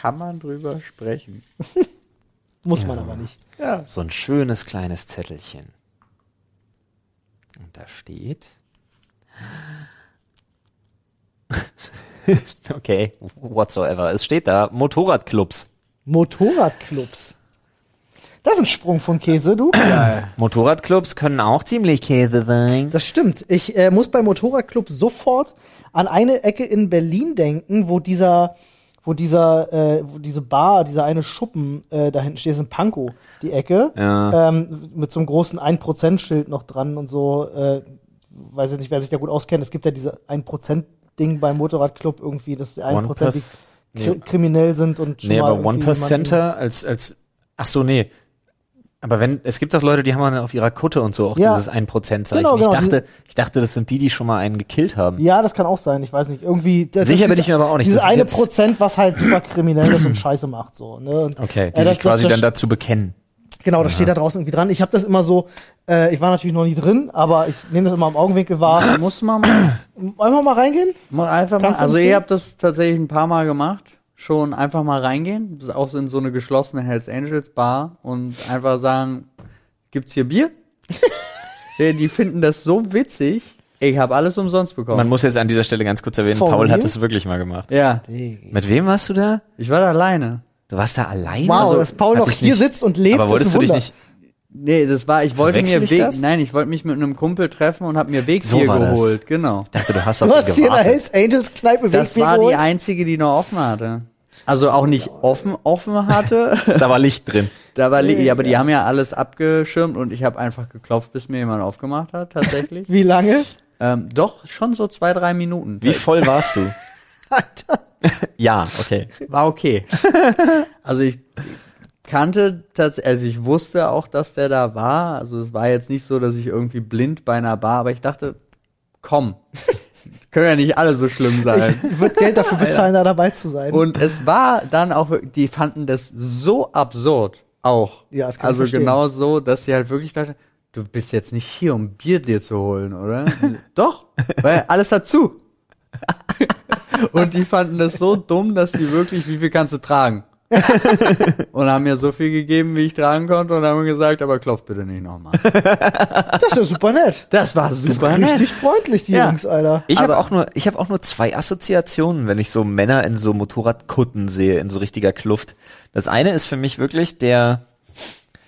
Kann man drüber sprechen. Muss man aber nicht. Ja. So ein schönes kleines Zettelchen. Und da steht. okay, whatsoever. Es steht da Motorradclubs. Motorradclubs. Das ist ein Sprung von Käse, du. Motorradclubs können auch ziemlich Käse sein. Das stimmt. Ich äh, muss bei Motorradclub sofort an eine Ecke in Berlin denken, wo dieser, wo dieser, äh, wo diese Bar, dieser eine Schuppen äh, da hinten steht, ist in Pankow, die Ecke. Ja. Ähm, mit so einem großen 1%-Schild noch dran und so. Äh, weiß jetzt nicht, wer sich da gut auskennt. Es gibt ja diese 1%-Ding beim Motorradclub irgendwie, dass die 1% die kri nee. kriminell sind und schon Nee, mal aber One Center als, als, ach so, nee. Aber wenn, es gibt doch Leute, die haben dann auf ihrer Kutte und so auch Ja. dieses 1%-Zeichen. Genau, genau, ich dachte, ich dachte, das sind die, die schon mal einen gekillt haben. Ja, das kann auch sein. Ich weiß nicht. Irgendwie. Das Sicher ist bin ich mir aber auch nicht. Dieses Das ist eine Prozent, was halt super kriminell ist und Scheiße macht, so. Ne? Und, Okay, die äh, das- sich quasi das, dann das, dazu bekennen. Genau, das steht da draußen irgendwie dran. Ich habe das immer so. Äh, ich war natürlich noch nie drin, aber ich nehme das immer im Augenwinkel wahr. Muss man mal, Einfach mal reingehen. mal einfach mal. Also ihr habt das tatsächlich ein paar Mal gemacht. Schon einfach mal reingehen. Das ist auch in so eine geschlossene Hells Angels Bar und einfach sagen, gibt's hier Bier? die, die finden das so witzig. Ich habe alles umsonst bekommen. Man muss jetzt an dieser Stelle ganz kurz erwähnen, For Paul real? hat es wirklich mal gemacht. ja, Mit wem warst du da? ich war da alleine. Du warst da alleine? Wow, Also, dass Paul noch hier nicht- sitzt und lebt, Aber wolltest ist du dich nicht, Nee, das war, ich wollte mir ich Weg, das? nein, ich wollte mich mit einem Kumpel treffen und habe mir Wegbier So war das. geholt, genau. ich dachte, du hast auf Du ihn hast hier in der. Hells Angels Kneipe Das Wegbier war die geholt. einzige, die noch offen hatte. Also auch nicht offen offen hatte. Da war Licht drin. da war Li- Nee, ja, aber die ja. haben ja alles abgeschirmt und ich habe einfach geklopft, bis mir jemand aufgemacht hat, tatsächlich. Wie lange? ähm, doch, schon so zwei, drei Minuten. Wie voll warst du? Alter. ja, okay. War okay. also ich kannte tatsächlich, also ich wusste auch, dass der da war. Also es war jetzt nicht so, dass ich irgendwie blind bei einer Bar, aber ich dachte, komm, können ja nicht alle so schlimm sein. Ich würde Geld dafür bezahlen, da dabei zu sein. Und es war dann auch, die fanden das so absurd auch. Ja, das kann ich Also verstehen. genau so, dass sie halt wirklich dachten, du bist jetzt nicht hier, um Bier dir zu holen, oder? Doch, weil alles hat zu. Und die fanden das so dumm, dass die wirklich, wie viel kannst du tragen? und haben mir so viel gegeben, wie ich tragen konnte und haben gesagt, aber klopf bitte nicht nochmal. das ist ja super nett. Das war super nett. Richtig freundlich, die Ja. Jungs, Alter. Ich habe auch nur, ich habe auch nur zwei Assoziationen, wenn ich so Männer in so Motorradkutten sehe, in so richtiger Kluft. Das eine ist für mich wirklich der,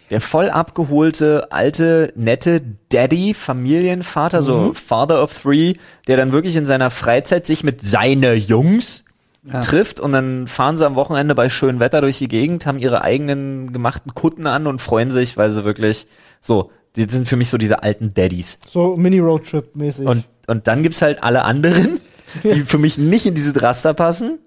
der voll abgeholte, alte, nette Daddy, Familienvater, so Father of Three, der dann wirklich in seiner Freizeit sich mit seine Jungs trifft und dann fahren sie am Wochenende bei schönem Wetter durch die Gegend, haben ihre eigenen gemachten Kutten an und freuen sich, weil sie wirklich so, die sind für mich so diese alten Daddies. So Mini-Roadtrip-mäßig. Und, und dann gibt's halt alle anderen, die für mich nicht in diese Raster passen,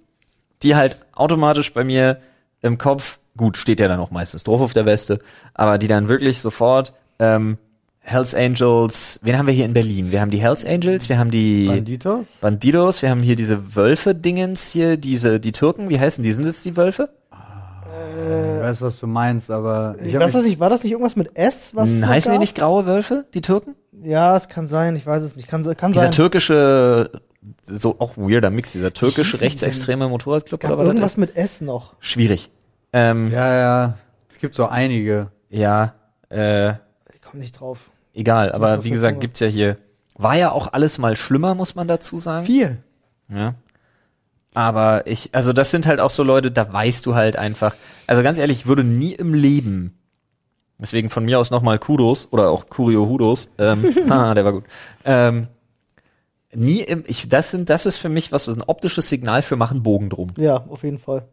die halt automatisch bei mir im Kopf, gut, steht ja dann auch meistens drauf auf der Weste, aber die dann wirklich sofort ähm, Hells Angels, wen haben wir hier in Berlin? Wir haben die Hells Angels, wir haben die Banditos? Bandidos, wir haben hier diese Wölfe-Dingens hier, diese, die Türken, wie heißen die? Sind das die Wölfe? Ich weiß, was du meinst, aber Ich, weiß das nicht, war das nicht irgendwas mit S? Was noch heißen die nicht graue Wölfe, die Türken? Ja, es kann sein, ich weiß es nicht. Kann, kann Dieser sein. türkische, so auch weirder Mix, dieser denn? rechtsextreme Motorradclub oder was irgendwas mit S noch. Schwierig. Ähm, ja, Ja, ja. Es gibt so einige. äh, Ich komme nicht drauf. Egal, aber wie gesagt, gibt's ja hier, war ja auch alles mal schlimmer, muss man dazu sagen. Viel. Ja. Aber ich, also das sind halt auch so Leute, da weißt du halt einfach, also ganz ehrlich, ich würde nie im Leben, deswegen von mir aus nochmal Kudos oder auch Curio Hudos, ähm, haha, der war gut, ähm, nie im, ich, das sind, das ist für mich was, was ein optisches Signal für machen Bogen drum. Ja, auf jeden Fall.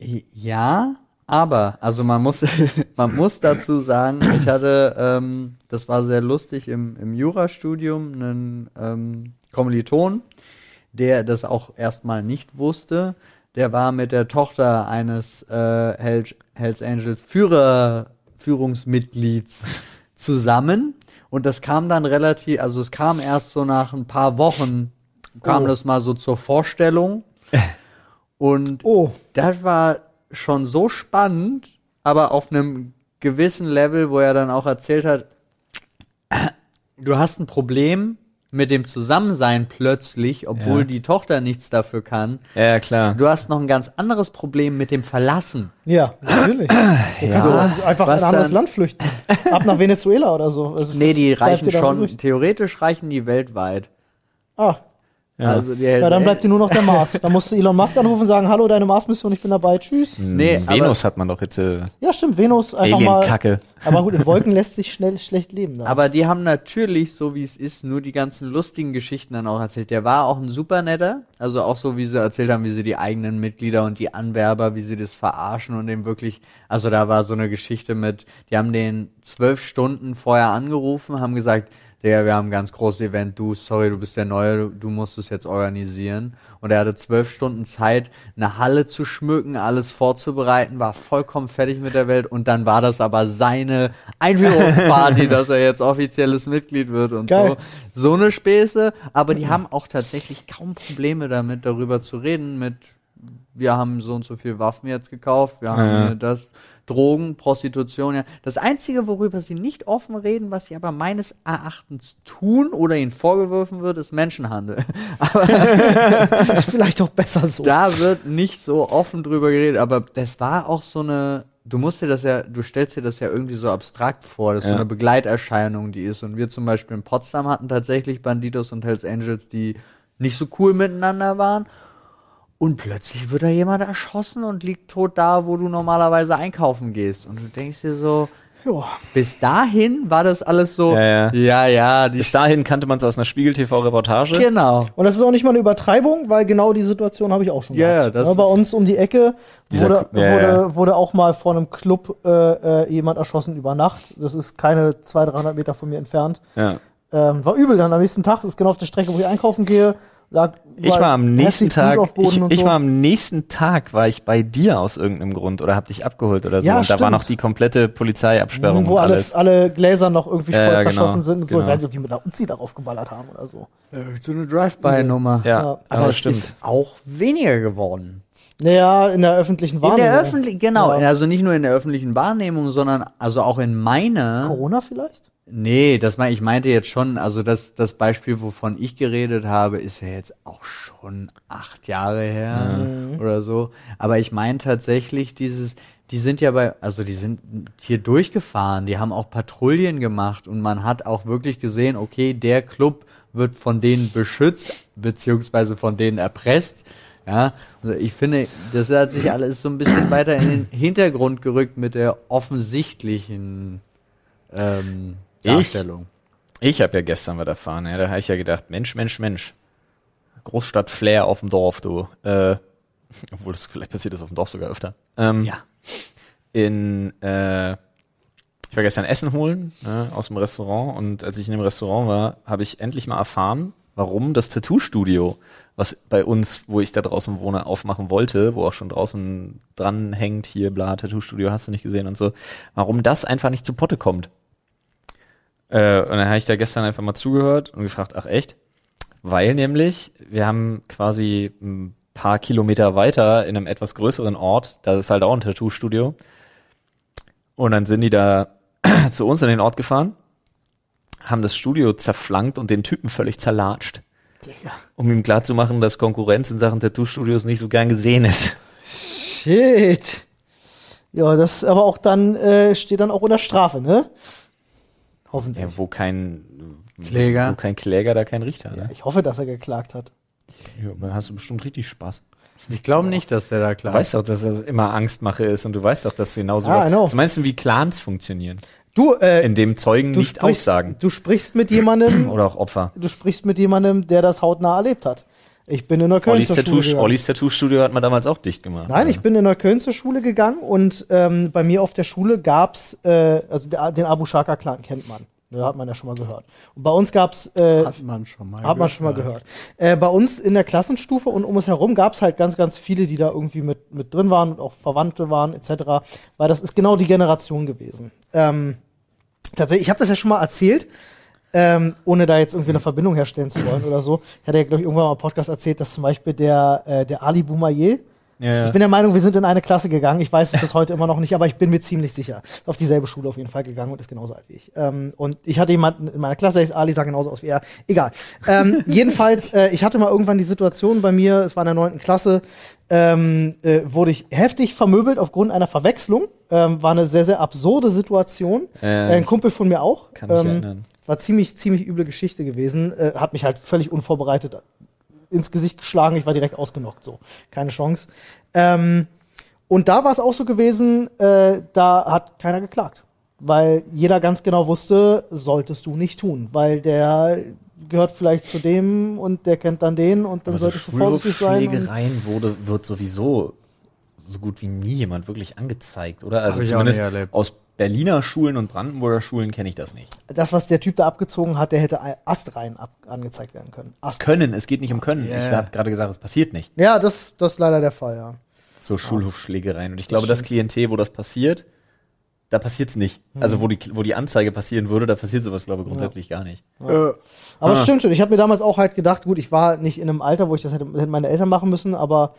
Ja, aber, also man muss, man muss dazu sagen, ich hatte, ähm, das war sehr lustig im, im Jurastudium, einen ähm, Kommiliton, der das auch erstmal nicht wusste. Der war mit der Tochter eines äh, Hells, Hells Angels Führer, Führungsmitglieds zusammen. Und das kam dann relativ, also es kam erst so nach ein paar Wochen, kam Oh. das mal so zur Vorstellung. Und Oh, das war schon so spannend, aber auf einem gewissen Level, wo er dann auch erzählt hat, du hast ein Problem mit dem Zusammensein plötzlich, obwohl Ja. die Tochter nichts dafür kann. Ja, ja, klar. Du hast noch ein ganz anderes Problem mit dem Verlassen. ja, natürlich. Kannst So, einfach in was ein anderes dann- Land flüchten. Ab nach Venezuela oder so. Also, Nee, die reichen schon, übrig? theoretisch reichen die weltweit. Ah, Ja. Also die ja, dann bleibt dir nur noch der Mars. Da musst du Elon Musk anrufen und sagen, hallo, deine Mars-Mission, ich bin dabei, tschüss. Nee, Hm, aber- Venus hat man doch jetzt äh, Ja, stimmt, Venus einfach mal. Alien-Kacke. Aber gut, in Wolken lässt sich schnell schlecht leben. Da. Aber die haben natürlich, so wie es ist, nur die ganzen lustigen Geschichten dann auch erzählt. Der war auch ein super netter. Also auch so, wie sie erzählt haben, wie sie die eigenen Mitglieder und die Anwerber, wie sie das verarschen und dem wirklich, also da war so eine Geschichte mit, die haben den zwölf Stunden vorher angerufen, haben gesagt, der, wir haben ein ganz großes Event, du, sorry, du bist der Neue, du, musst es jetzt organisieren. Und er hatte zwölf Stunden Zeit, eine Halle zu schmücken, alles vorzubereiten, war vollkommen fertig mit der Welt und dann war das aber seine Einführungsparty, dass er jetzt offizielles Mitglied wird und Geil. so. So eine Späße, aber die haben auch tatsächlich kaum Probleme damit, darüber zu reden, mit wir haben so und so viel Waffen jetzt gekauft, wir haben Ja. das Drogen, Prostitution, ja. Das Einzige, worüber sie nicht offen reden, was sie aber meines Erachtens tun oder ihnen vorgeworfen wird, ist Menschenhandel. ist vielleicht auch besser so. Da wird nicht so offen drüber geredet, aber das war auch so eine, du musst dir das ja, du stellst dir das ja irgendwie so abstrakt vor, das ist Ja. so eine Begleiterscheinung, die ist. Und wir zum Beispiel in Potsdam hatten tatsächlich Banditos und Hells Angels, die nicht so cool miteinander waren. Und plötzlich wird da jemand erschossen und liegt tot da, wo du normalerweise einkaufen gehst. Und du denkst dir so, Ja. bis dahin war das alles so, Ja, ja. ja, ja die Bis dahin kannte man es aus einer Spiegel-TV-Reportage. genau. Und das ist auch nicht mal eine Übertreibung, weil genau die Situation habe ich auch schon Ja, gehabt. ja, das Ja, bei ist- uns um die Ecke wurde, wurde, ja. wurde auch mal vor einem Club äh, äh, jemand erschossen über Nacht. Das ist keine 200, 300 Meter von mir entfernt. Ja. Ähm, war übel dann am nächsten Tag. Das ist genau auf der Strecke, wo ich einkaufen gehe. Lag Ich war am nächsten Tag, ich, ich so. war am nächsten Tag, war ich bei dir aus irgendeinem Grund oder hab dich abgeholt oder so. Ja, und da war stimmt. noch die komplette Polizeiabsperrung wo und alle, alles. alle Gläser noch irgendwie voll ja, zerschossen genau, sind und so. genau. Ich weiß nicht, ob die mit einer Uzi darauf geballert haben oder so. So eine Drive-by-Nummer. Ja, Ja. Aber aber es stimmt. ist auch weniger geworden. Naja, in der öffentlichen In Wahrnehmung. der öffentlichen, genau, Ja. also nicht nur in der öffentlichen Wahrnehmung, sondern also auch in meiner. Corona vielleicht? Nee, das mein, ich meinte jetzt schon, also das, das Beispiel, wovon ich geredet habe, ist ja jetzt auch schon acht Jahre her oder so. Aber ich meine tatsächlich dieses, die sind ja bei, also die sind hier durchgefahren, die haben auch Patrouillen gemacht und man hat auch wirklich gesehen, okay, der Club wird von denen beschützt, beziehungsweise von denen erpresst. Ja, also ich finde, das hat sich alles so ein bisschen weiter in den Hintergrund gerückt mit der offensichtlichen ähm? Darstellung. Ich habe ja gestern was erfahren, ja, da habe ich ja gedacht, Mensch, Mensch, Mensch. Großstadt Flair auf dem Dorf, du. Äh, obwohl das vielleicht passiert ist auf dem Dorf sogar öfter. Ähm, Ja. in, äh, ich war gestern Essen holen ne, aus dem Restaurant und als ich in dem Restaurant war, habe ich endlich mal erfahren, warum das Tattoo-Studio, was bei uns, wo ich da draußen wohne, aufmachen wollte, wo auch schon draußen dran hängt, hier bla, Tattoo-Studio hast du nicht gesehen und so, warum das einfach nicht zu Potte kommt. Äh, und dann habe ich da gestern einfach mal zugehört und gefragt, ach echt? Weil nämlich, wir haben quasi ein paar Kilometer weiter in einem etwas größeren Ort, da ist halt auch ein Tattoo-Studio. Und dann sind die da zu uns in den Ort gefahren, haben das Studio zerflankt und den Typen völlig zerlatscht, Digga. um ihm klarzumachen, dass Konkurrenz in Sachen Tattoo-Studios nicht so gern gesehen ist. Shit. Ja, das aber auch dann äh, steht dann auch unter Strafe, ne? Hoffentlich. Ja, wo kein Kläger. wo kein Kläger, da kein Richter. Ne? Ich hoffe, dass er geklagt hat. Ja, dann hast du bestimmt richtig Spaß. Ich glaube nicht, dass der da Du klar weißt doch, dass das immer Angstmache ist und du weißt doch, dass genau Ah, sowas. Know. Was meinst du, wie Clans funktionieren? Du, äh, In dem Zeugen du nicht sprichst, aussagen. du sprichst mit jemandem, Oder auch Opfer. du sprichst mit jemandem, der das hautnah erlebt hat. Ich bin in Neukölln Ollis zur Tattoo, Schule gegangen. Ollis Tattoo-Studio hat man damals auch dicht gemacht. Nein, ich bin in Neukölln zur Schule gegangen und ähm, bei mir auf der Schule gab's, äh, also der, den Abu Shaka Clan kennt man. Da hat man ja schon mal gehört. Und bei uns gab's, äh, Hat man schon mal hat man schon mal gehört. Äh, bei uns in der Klassenstufe und um uns herum gab's halt ganz, ganz viele, die da irgendwie mit, mit drin waren und auch Verwandte waren etc. Weil das ist genau die Generation gewesen. Ähm, tatsächlich, ich habe das ja schon mal erzählt, ähm, ohne da jetzt irgendwie eine Verbindung herstellen zu wollen oder so. Ich hatte ja, glaube ich, irgendwann mal im Podcast erzählt, dass zum Beispiel der, äh, der Ali Boumaier, Ja, ja. ich bin der Meinung, wir sind in eine Klasse gegangen. Ich weiß es bis heute immer noch nicht, aber ich bin mir ziemlich sicher. Auf dieselbe Schule auf jeden Fall gegangen und ist genauso alt wie ich. Ähm, und ich hatte jemanden in meiner Klasse, der ist Ali, sah genauso aus wie er. Egal. Ähm, jedenfalls, äh, ich hatte mal irgendwann die Situation bei mir, es war in der neunten Klasse, ähm, äh, wurde ich heftig vermöbelt aufgrund einer Verwechslung. Ähm, war eine sehr, sehr absurde Situation. Äh, ein Kumpel von mir auch. kann mich ähm, erinnern. War ziemlich, ziemlich üble Geschichte gewesen. Äh, hat mich halt völlig unvorbereitet ins Gesicht geschlagen. Ich war direkt ausgenockt, so. Keine Chance. Ähm, und da war es auch so gewesen, äh, da hat keiner geklagt. Weil jeder ganz genau wusste, solltest du nicht tun. Weil der gehört vielleicht zu dem und der kennt dann den und dann Aber so solltest du vorsichtig sein. Und, Schulhofschlägereien wurde, wird sowieso so gut wie nie jemand wirklich angezeigt, oder? Also zumindest aus Berliner Schulen und Brandenburger Schulen kenne ich das nicht. das, was der Typ da abgezogen hat, der hätte astrein ab angezeigt werden können. Ast Können, es geht nicht um Können. Ja. Ich habe gerade gesagt, es passiert nicht. ja, das, das ist leider der Fall, ja. So Schulhofschlägereien. Und ich glaube, das Klientel, wo das passiert, da passiert's nicht. Hm. Also wo die, wo die Anzeige passieren würde, da passiert sowas, glaube ich, grundsätzlich gar nicht. Aber Ah. es stimmt schon. Ich habe mir damals auch halt gedacht, gut, ich war nicht in einem Alter, wo ich das hätte, hätten meine Eltern machen müssen, aber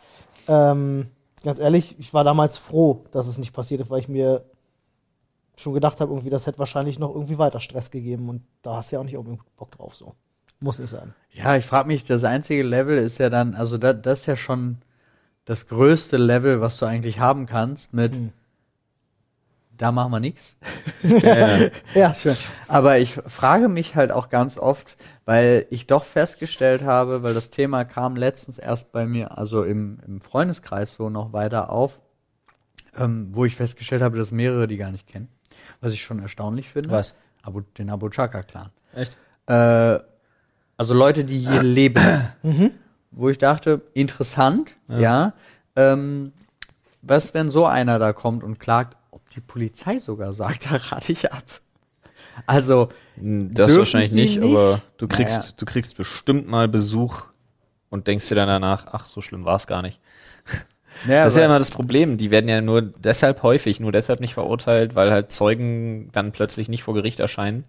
ähm, ganz ehrlich, ich war damals froh, dass es nicht passiert ist, weil ich mir schon gedacht habe, irgendwie, das hätte wahrscheinlich noch irgendwie weiter Stress gegeben und da hast du ja auch nicht unbedingt Bock drauf, so. Muss nicht sein. Ja, ich frage mich, das einzige Level ist ja dann, also da, das ist ja schon das größte Level, was du eigentlich haben kannst mit Hm. da machen wir nichts. Ja, Aber ich frage mich halt auch ganz oft, weil ich doch festgestellt habe, weil das Thema kam letztens erst bei mir, also im, im Freundeskreis so noch weiter auf, ähm, wo ich festgestellt habe, dass mehrere die gar nicht kennen. Was ich schon erstaunlich finde. Was? Abu, den Abu Chaka Clan. Echt? Äh, also Leute, die hier leben. Wo ich dachte, interessant, ja. Ähm, was, wenn so einer da kommt und klagt, ob die Polizei sogar sagt, da rate ich ab. Also, Das wahrscheinlich nicht, nicht? aber du kriegst, Naja. du kriegst bestimmt mal Besuch und denkst dir dann danach, ach, so schlimm war's gar nicht. Ja, Das ist ja immer das Problem. Die werden ja nur deshalb häufig, nur deshalb nicht verurteilt, weil halt Zeugen dann plötzlich nicht vor Gericht erscheinen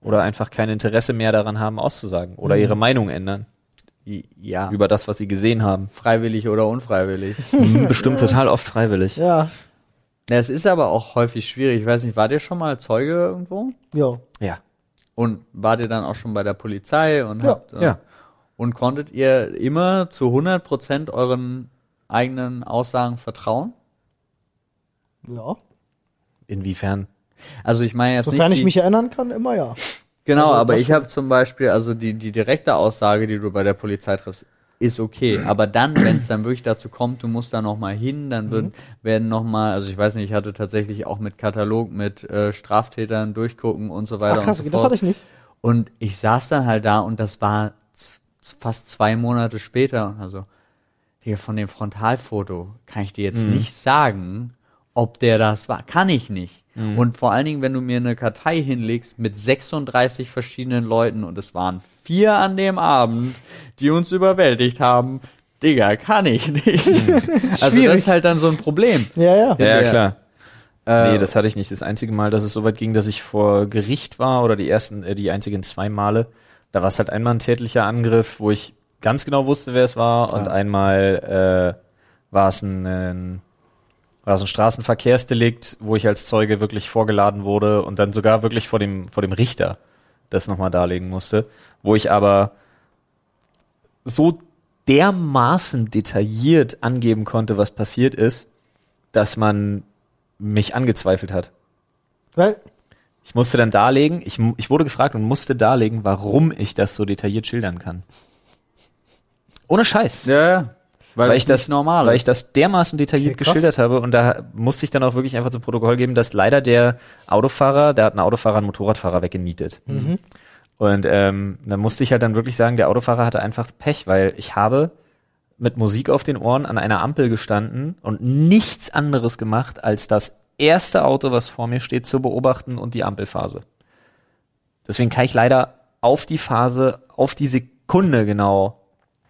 oder einfach kein Interesse mehr daran haben, auszusagen oder ihre Meinung ändern ja, über das, was sie gesehen haben. freiwillig oder unfreiwillig. Bestimmt total oft freiwillig. ja, Ja, es ist aber auch häufig schwierig. Ich weiß nicht, war der schon mal Zeuge irgendwo? ja. Ja. Und war der dann auch schon bei der Polizei und Ja, habt, äh, ja. und konntet ihr immer zu 100 Prozent euren eigenen Aussagen vertrauen? Ja. Inwiefern? Also ich meine jetzt Sofern nicht ich die, mich erinnern kann, immer ja. genau, also aber das ich habe zum Beispiel also die die direkte Aussage, die du bei der Polizei triffst, ist okay. Aber dann, wenn es dann wirklich dazu kommt, du musst da noch mal hin, dann wird, Mhm. werden noch mal, also ich weiß nicht, ich hatte tatsächlich auch mit Katalog mit äh, Straftätern durchgucken und so weiter Ach krass, und so das fort. hatte ich nicht. Und ich saß dann halt da und das war fast zwei Monate später. Also, hier von dem Frontalfoto kann ich dir jetzt nicht sagen, ob der das war. Kann ich nicht. Und vor allen Dingen, wenn du mir eine Kartei hinlegst mit 36 verschiedenen Leuten und es waren vier an dem Abend, die uns überwältigt haben. Digga, kann ich nicht. also das schwierig. ist halt dann so ein Problem. Ja, ja. Ja, ja, klar. Äh, nee, das hatte ich nicht. Das einzige Mal, dass es so weit ging, dass ich vor Gericht war oder die ersten, äh, die einzigen zwei Male, da war es halt einmal ein tätlicher Angriff, wo ich ganz genau wusste, wer es war und Ja. einmal äh, war es ein, ein war es ein Straßenverkehrsdelikt, wo ich als Zeuge wirklich vorgeladen wurde und dann sogar wirklich vor dem vor dem Richter das nochmal darlegen musste, wo ich aber so dermaßen detailliert angeben konnte, was passiert ist, dass man mich angezweifelt hat. Weil, Ich musste dann darlegen, ich, ich wurde gefragt und musste darlegen, warum ich das so detailliert schildern kann. Ohne Scheiß. Ja, ja. Weil, Weil ich das normal Weil ich das dermaßen detailliert Okay, geschildert habe und da musste ich dann auch wirklich einfach zum Protokoll geben, dass leider der Autofahrer, der hat einen Autofahrer einen Motorradfahrer weggenietet. Und ähm, dann musste ich halt dann wirklich sagen, der Autofahrer hatte einfach Pech, weil ich habe mit Musik auf den Ohren an einer Ampel gestanden und nichts anderes gemacht, als das erste Auto, was vor mir steht, zu beobachten und die Ampelphase. Deswegen kann ich leider auf die Phase, auf die Sekunde genau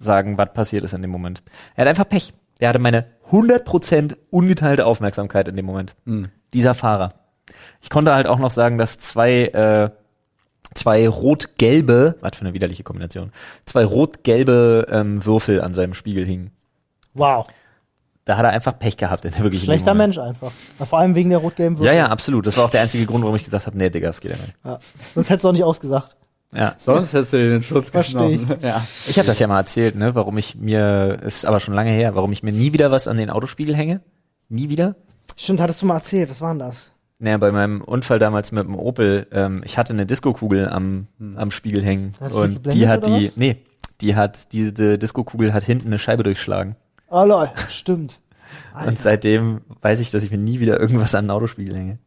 sagen, was passiert ist in dem Moment. Er hat einfach Pech. Der hatte meine 100% ungeteilte Aufmerksamkeit in dem Moment. Dieser Fahrer. Ich konnte halt auch noch sagen, dass zwei, äh, zwei rot-gelbe, was für eine widerliche Kombination, zwei rot-gelbe ähm, Würfel an seinem Spiegel hingen. wow, Da hat er einfach Pech gehabt. In wirklich in dem schlechter. Mensch einfach. Vor allem wegen der rot-gelben Ja, ja, absolut. Das war auch der einzige Grund, warum ich gesagt habe, nee, Digga, das geht ja nicht. ja. Sonst hättest du auch nicht ausgesagt. Ja. Sonst hättest du dir den Schutz Versteh genommen. Ja. Ich habe das ja mal erzählt, ne, warum ich mir, ist aber schon lange her, warum ich mir nie wieder was an den Autospiegel hänge. Nie wieder. Stimmt, hattest du mal erzählt. Was war denn das? Naja, bei meinem Unfall damals mit dem Opel, ähm, ich hatte eine Diskokugel am, am Spiegel hängen. Hat es dich und die hat die, was? nee, die hat, diese Diskokugel hat hinten eine Scheibe durchschlagen. Oh lol, stimmt. Und seitdem weiß ich, dass ich mir nie wieder irgendwas an den Autospiegel hänge.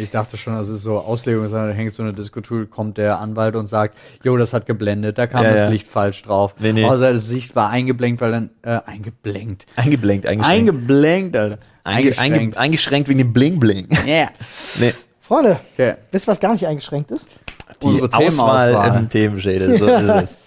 Ich dachte schon, das ist so Auslegung, da hängt so eine Disco-Tool, kommt der Anwalt und sagt, jo, das hat geblendet, da kam Ja, das ja. Licht falsch drauf. Nee, nee. Außer das Licht war eingeblenkt, weil dann, äh, eingeblenkt. Eingeblenkt, eingeschränkt. Eingeblenkt, Alter. Einge einge eingeschränkt wegen dem Bling Bling. Yeah. nee, Freunde, Okay. wisst ihr, was gar nicht eingeschränkt ist? die Unsere Auswahl Themenauswahl. im Themenschädel, so ist es.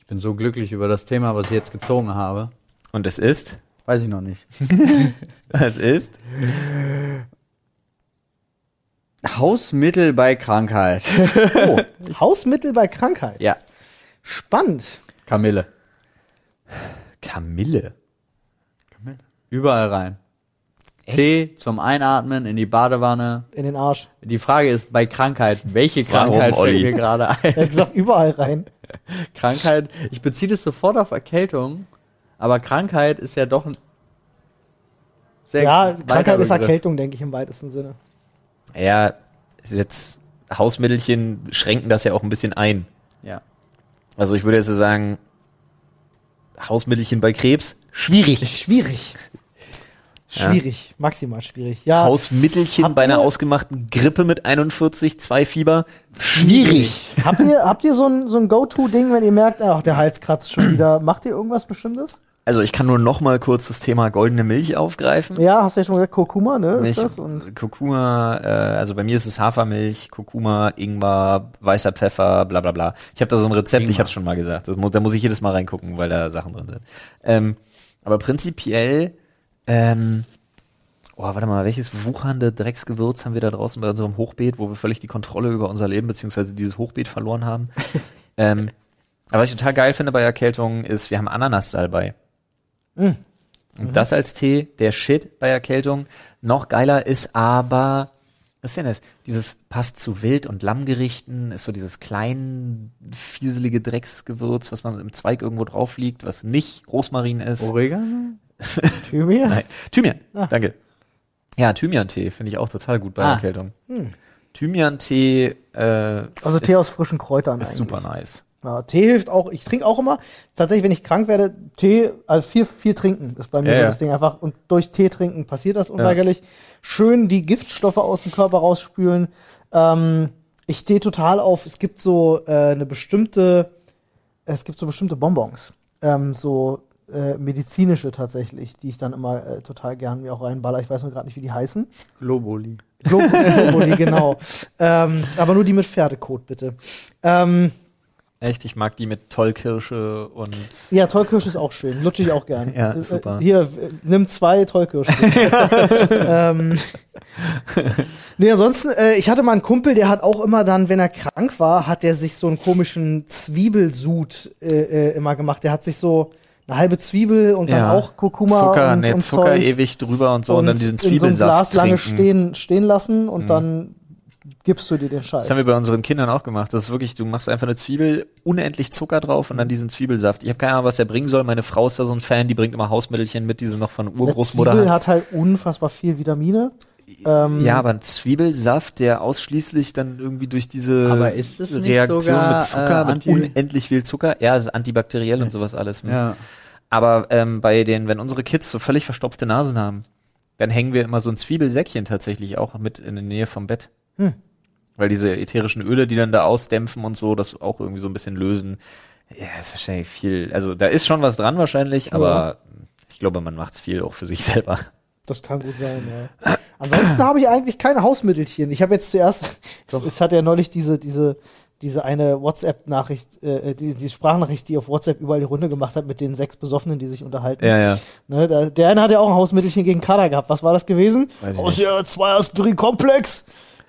Ich bin so glücklich über das Thema, was ich jetzt gezogen habe. Und es ist, Weiß ich noch nicht. es ist, Hausmittel bei Krankheit. Oh, Hausmittel bei Krankheit. ja. Spannend. Kamille. Kamille. Überall rein. Tee zum Einatmen in die Badewanne. In den Arsch. Die Frage ist bei Krankheit, welche Krankheit fällt mir gerade ein? Er hat gesagt, überall rein. Krankheit, ich beziehe das sofort auf Erkältung, aber Krankheit ist ja doch ein sehr Ja, Krankheit ist Begriff. Erkältung, denke ich im weitesten Sinne. Ja, jetzt Hausmittelchen schränken das ja auch ein bisschen ein. Ja. Also ich würde jetzt so sagen, Hausmittelchen bei Krebs, schwierig. Schwierig. Ja. Schwierig, maximal schwierig. Ja, Hausmittelchen Habt bei einer ausgemachten Grippe mit 41, 2 Fieber, schwierig. habt ihr, habt ihr so ein, so ein Go-To-Ding, wenn ihr merkt, ach, der Hals kratzt schon wieder? Macht ihr irgendwas Bestimmtes? Also ich kann nur noch mal kurz das Thema goldene Milch aufgreifen. Ja, hast du ja schon gesagt, Kurkuma, ne? Ist Milch, das? Und Kurkuma, äh, also bei mir ist es Hafermilch, Kurkuma, Ingwer, weißer Pfeffer, bla bla bla. Ich habe da so ein Rezept, ich Ingwer. habe es schon mal gesagt. Das mu da muss ich jedes Mal reingucken, weil da Sachen drin sind. Ähm, aber prinzipiell, ähm, oh, warte mal, welches wuchernde Drecksgewürz haben wir da draußen bei unserem Hochbeet, wo wir völlig die Kontrolle über unser Leben beziehungsweise dieses Hochbeet verloren haben? ähm, aber was ich total geil finde bei Erkältungen ist, wir haben Ananassalbei. Und das als Tee, der Shit bei Erkältung. Noch geiler ist aber, was ist denn das? Dieses passt zu Wild- und Lammgerichten, ist so dieses klein, fieselige Drecksgewürz, was man im Zweig irgendwo drauf liegt, was nicht Rosmarin ist. Oregano? Thymian? Nein, Thymian, Ah. danke. Ja, Thymian-Tee finde ich auch total gut bei Ah. Erkältung. Thymian-Tee äh, Also Tee ist, aus frischen Kräutern ist eigentlich. super nice. Ja, Tee hilft auch. Ich trinke auch immer, tatsächlich, wenn ich krank werde, Tee, also viel, viel trinken ist bei mir Ja, so ja. das Ding einfach. Und durch Tee trinken passiert das unweigerlich. Schön die Giftstoffe aus dem Körper rausspülen. Ähm, ich stehe total auf, es gibt so äh, eine bestimmte, es gibt so bestimmte Bonbons. Ähm, so äh, medizinische tatsächlich, die ich dann immer äh, total gern mir auch reinballer. Ich weiß nur gerade nicht, wie die heißen. Globuli. Glob- Globuli, genau. Ähm, aber nur die mit Pferdekot, bitte. Ähm, Echt, ich mag die mit Tollkirsche und Ja, Tollkirsch ist auch schön. Lutsche ich auch gern. Ja, Äh, super. Hier, äh, nimm zwei Tollkirschen. ähm, nee, ansonsten, äh, ich hatte mal einen Kumpel, der hat auch immer dann, wenn er krank war, hat der sich so einen komischen Zwiebelsud äh, äh, immer gemacht. Der hat sich so eine halbe Zwiebel und dann Ja. auch Kurkuma Zucker, und, nee, und Zucker Zeug ewig drüber und so und, dann diesen in so einem Zwiebelsaft Glas lange trinken. stehen, stehen lassen und dann gibst du dir den Scheiß. Das haben wir bei unseren Kindern auch gemacht. Das ist wirklich, du machst einfach eine Zwiebel, unendlich Zucker drauf und dann diesen Zwiebelsaft. Ich habe keine Ahnung, was der bringen soll. Meine Frau ist da so ein Fan, die bringt immer Hausmittelchen mit, die sie noch von Der Urgroßmutter Zwiebel hat. hat halt unfassbar viel Vitamine. Ähm, Ja, aber ein Zwiebelsaft, der ausschließlich dann irgendwie durch diese Aber ist es nicht Reaktion sogar, mit Zucker, äh, mit unendlich viel Zucker, ja, es ist antibakteriell und sowas alles. ne? Ja. Aber ähm, bei den, wenn unsere Kids so völlig verstopfte Nasen haben, dann hängen wir immer so ein Zwiebelsäckchen tatsächlich auch mit in der Nähe vom Bett. Hm. Weil diese ätherischen Öle, die dann da ausdämpfen und so, das auch irgendwie so ein bisschen lösen. Ja, ist wahrscheinlich viel. Also da ist schon was dran wahrscheinlich, aber ich glaube, man macht's viel auch für sich selber. Das kann gut sein, ja. Ansonsten habe ich eigentlich keine Hausmittelchen. Ich habe jetzt zuerst, es, es hat ja neulich diese, diese, diese eine WhatsApp-Nachricht, äh, die, die Sprachnachricht, die auf WhatsApp überall die Runde gemacht hat mit den sechs Besoffenen, die sich unterhalten. Ja, ja. Ne, da, der eine hat ja auch ein Hausmittelchen gegen Kader gehabt. Was war das gewesen? Weiß ich Aus nicht. der zwei Aspirin-Komplex.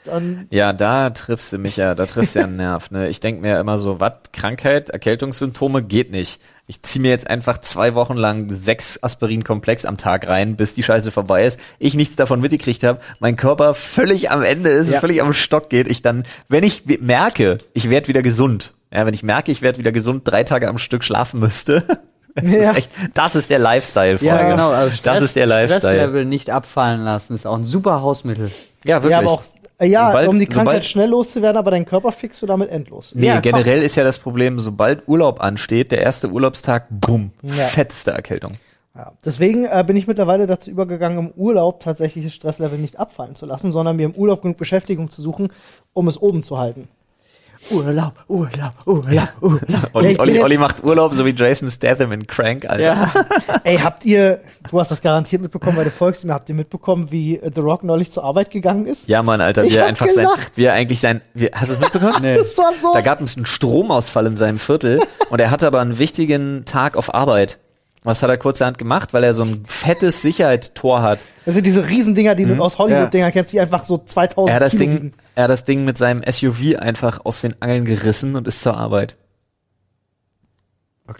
Dann, Ja, da triffst du mich ja, da triffst du ja einen Nerv. Ne? Ich denk mir ja immer so, was, Krankheit, Erkältungssymptome, geht nicht. Ich zieh mir jetzt einfach zwei Wochen lang sechs Aspirin-Komplex am Tag rein, bis die Scheiße vorbei ist. Ich nichts davon mitgekriegt habe, mein Körper völlig am Ende ist, Ja. völlig am Stock geht. Ich dann, wenn ich merke, ich werde wieder gesund, ja, wenn ich merke, ich werde wieder gesund, drei Tage am Stück schlafen müsste. Das, Ja. ist, echt, das ist der Lifestyle, Ja, Folge. genau. Also das ist der Lifestyle. Stresslevel nicht abfallen lassen ist auch ein super Hausmittel. Ja, wirklich. ja, aber auch, ja, Sobald- um die Krankheit sobald- schnell loszuwerden, aber deinen Körper fixst du damit endlos. Nee, Ja, generell ist ja das Problem, sobald Urlaub ansteht, der erste Urlaubstag, bumm, Ja. fetteste Erkältung. Ja, deswegen äh, bin ich mittlerweile dazu übergegangen, im Urlaub tatsächlich das Stresslevel nicht abfallen zu lassen, sondern mir im Urlaub genug Beschäftigung zu suchen, um es oben zu halten. Urlaub, Urlaub, Urlaub, Urlaub. Olli, bin Olli, jetzt- Olli macht Urlaub, so wie Jason Statham in Crank, Alter. Ja. Ey, habt ihr, du hast das garantiert mitbekommen, weil du folgst mir, habt ihr mitbekommen, wie The Rock neulich zur Arbeit gegangen ist? Ja, Mann, Alter, Ich wie er einfach sein, gelacht. wie er eigentlich sein, wie, hast du es mitbekommen? Nee. Das war so. Da gab es einen Stromausfall in seinem Viertel und er hatte aber einen wichtigen Tag auf Arbeit. Was hat er kurzerhand gemacht? Weil er so ein fettes Sicherheitstor hat. Das sind diese Riesendinger, die du aus Hollywood-Dinger kennst, die einfach so 2000 Mhm. Er hat das Kilo Ding, wiegen. Er hat das Ding mit seinem SUV einfach aus den Angeln gerissen und ist zur Arbeit.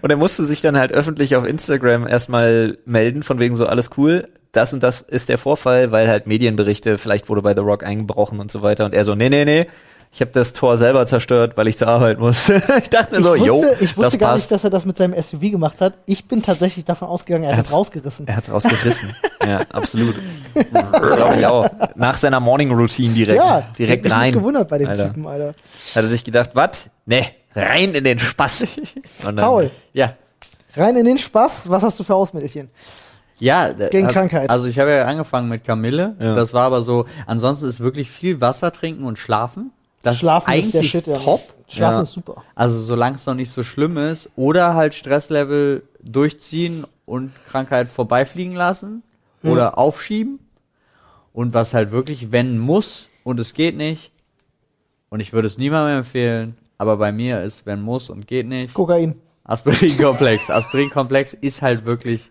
und er musste sich dann halt öffentlich auf Instagram erstmal melden, von wegen so alles cool. Das und das ist der Vorfall, weil halt Medienberichte, vielleicht wurde bei The Rock eingebrochen und so weiter. Und er so, nee, nee, nee, ich habe das Tor selber zerstört, weil ich zur Arbeit muss. ich dachte mir Ich so, yo, wusste, ich wusste das gar passt. nicht, dass er das mit seinem SUV gemacht hat. Ich bin tatsächlich davon ausgegangen, er, Er hat es hat's- rausgerissen. Er hat's rausgerissen. ja, absolut. Glaube ich auch. Nach seiner Morning Routine direkt, ja, direkt mich rein. nicht gewundert bei dem Alter. Typen, Alter. Hat er sich gedacht, was? Nee, rein in den Spaß. Und dann- Paul, Ja. rein in den Spaß. Was hast du für Hausmittelchen? Ja, Gegen also- Krankheit. Also ich habe ja angefangen mit Kamille. Ja. Das war aber so, ansonsten ist wirklich viel Wasser trinken und schlafen. Das Schlafen ist ist, eigentlich der Shit, ja. top. Schlafen Ja. ist super. Also solange es noch nicht so schlimm ist. Oder halt Stresslevel durchziehen und Krankheit vorbeifliegen lassen. Oder aufschieben. Und was halt wirklich, wenn muss und es geht nicht. Und ich würde es niemandem empfehlen. Aber bei mir ist, wenn muss und geht nicht. Kokain. Aspirinkomplex. Aspirinkomplex ist halt wirklich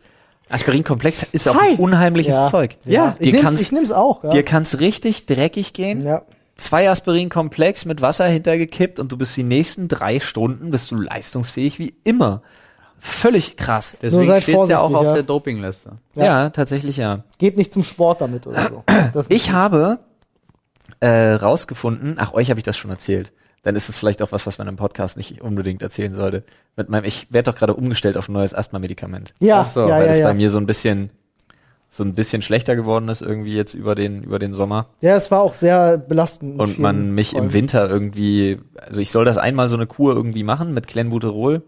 Aspirinkomplex ist auch Hi. ein unheimliches Ja. Zeug. Ja, ich dir nehm's, kann's, ich nehm's auch. Ja. dir kann's richtig dreckig gehen. ja. Zwei Aspirinkomplex mit Wasser hintergekippt und du bist die nächsten drei Stunden bist du leistungsfähig wie immer. Völlig krass. Deswegen seid steht's ja auch auf ja. der Dopingliste. Ja. Ja, tatsächlich ja. Geht nicht zum Sport damit oder so. Das Ich habe äh, rausgefunden, ach, euch habe ich das schon erzählt. Dann ist es vielleicht auch was, was man im Podcast nicht unbedingt erzählen sollte. Mit meinem, ich werde doch gerade umgestellt auf ein neues Asthma-Medikament. Ja, Ach so, ja, weil ja, es bei ja. mir so ein bisschen so ein bisschen schlechter geworden ist irgendwie jetzt über den über den Sommer Ja, es war auch sehr belastend. und man mich im Freunden. Winter irgendwie also ich soll das einmal so eine Kur irgendwie machen mit Clenbuterol.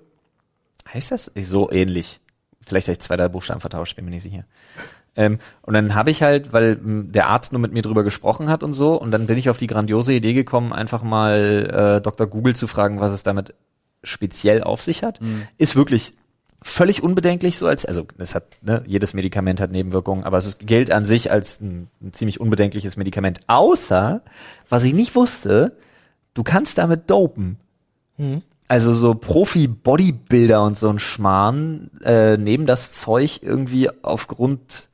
Heißt das so ähnlich? Vielleicht habe ich zwei drei Buchstaben vertauscht, bin mir nicht sicher. Ähm, und dann habe ich halt, weil der Arzt nur mit mir drüber gesprochen hat und so, und dann bin ich auf die grandiose Idee gekommen, einfach mal äh, Dr. Google zu fragen, was es damit speziell auf sich hat. Ist wirklich völlig unbedenklich so als, also es hat, ne, jedes Medikament hat Nebenwirkungen, aber es gilt an sich als ein, ein ziemlich unbedenkliches Medikament. Außer, was ich nicht wusste, Du kannst damit dopen. Mhm. Also so Profi-Bodybuilder und so ein Schmarrn äh, nehmen das Zeug irgendwie aufgrund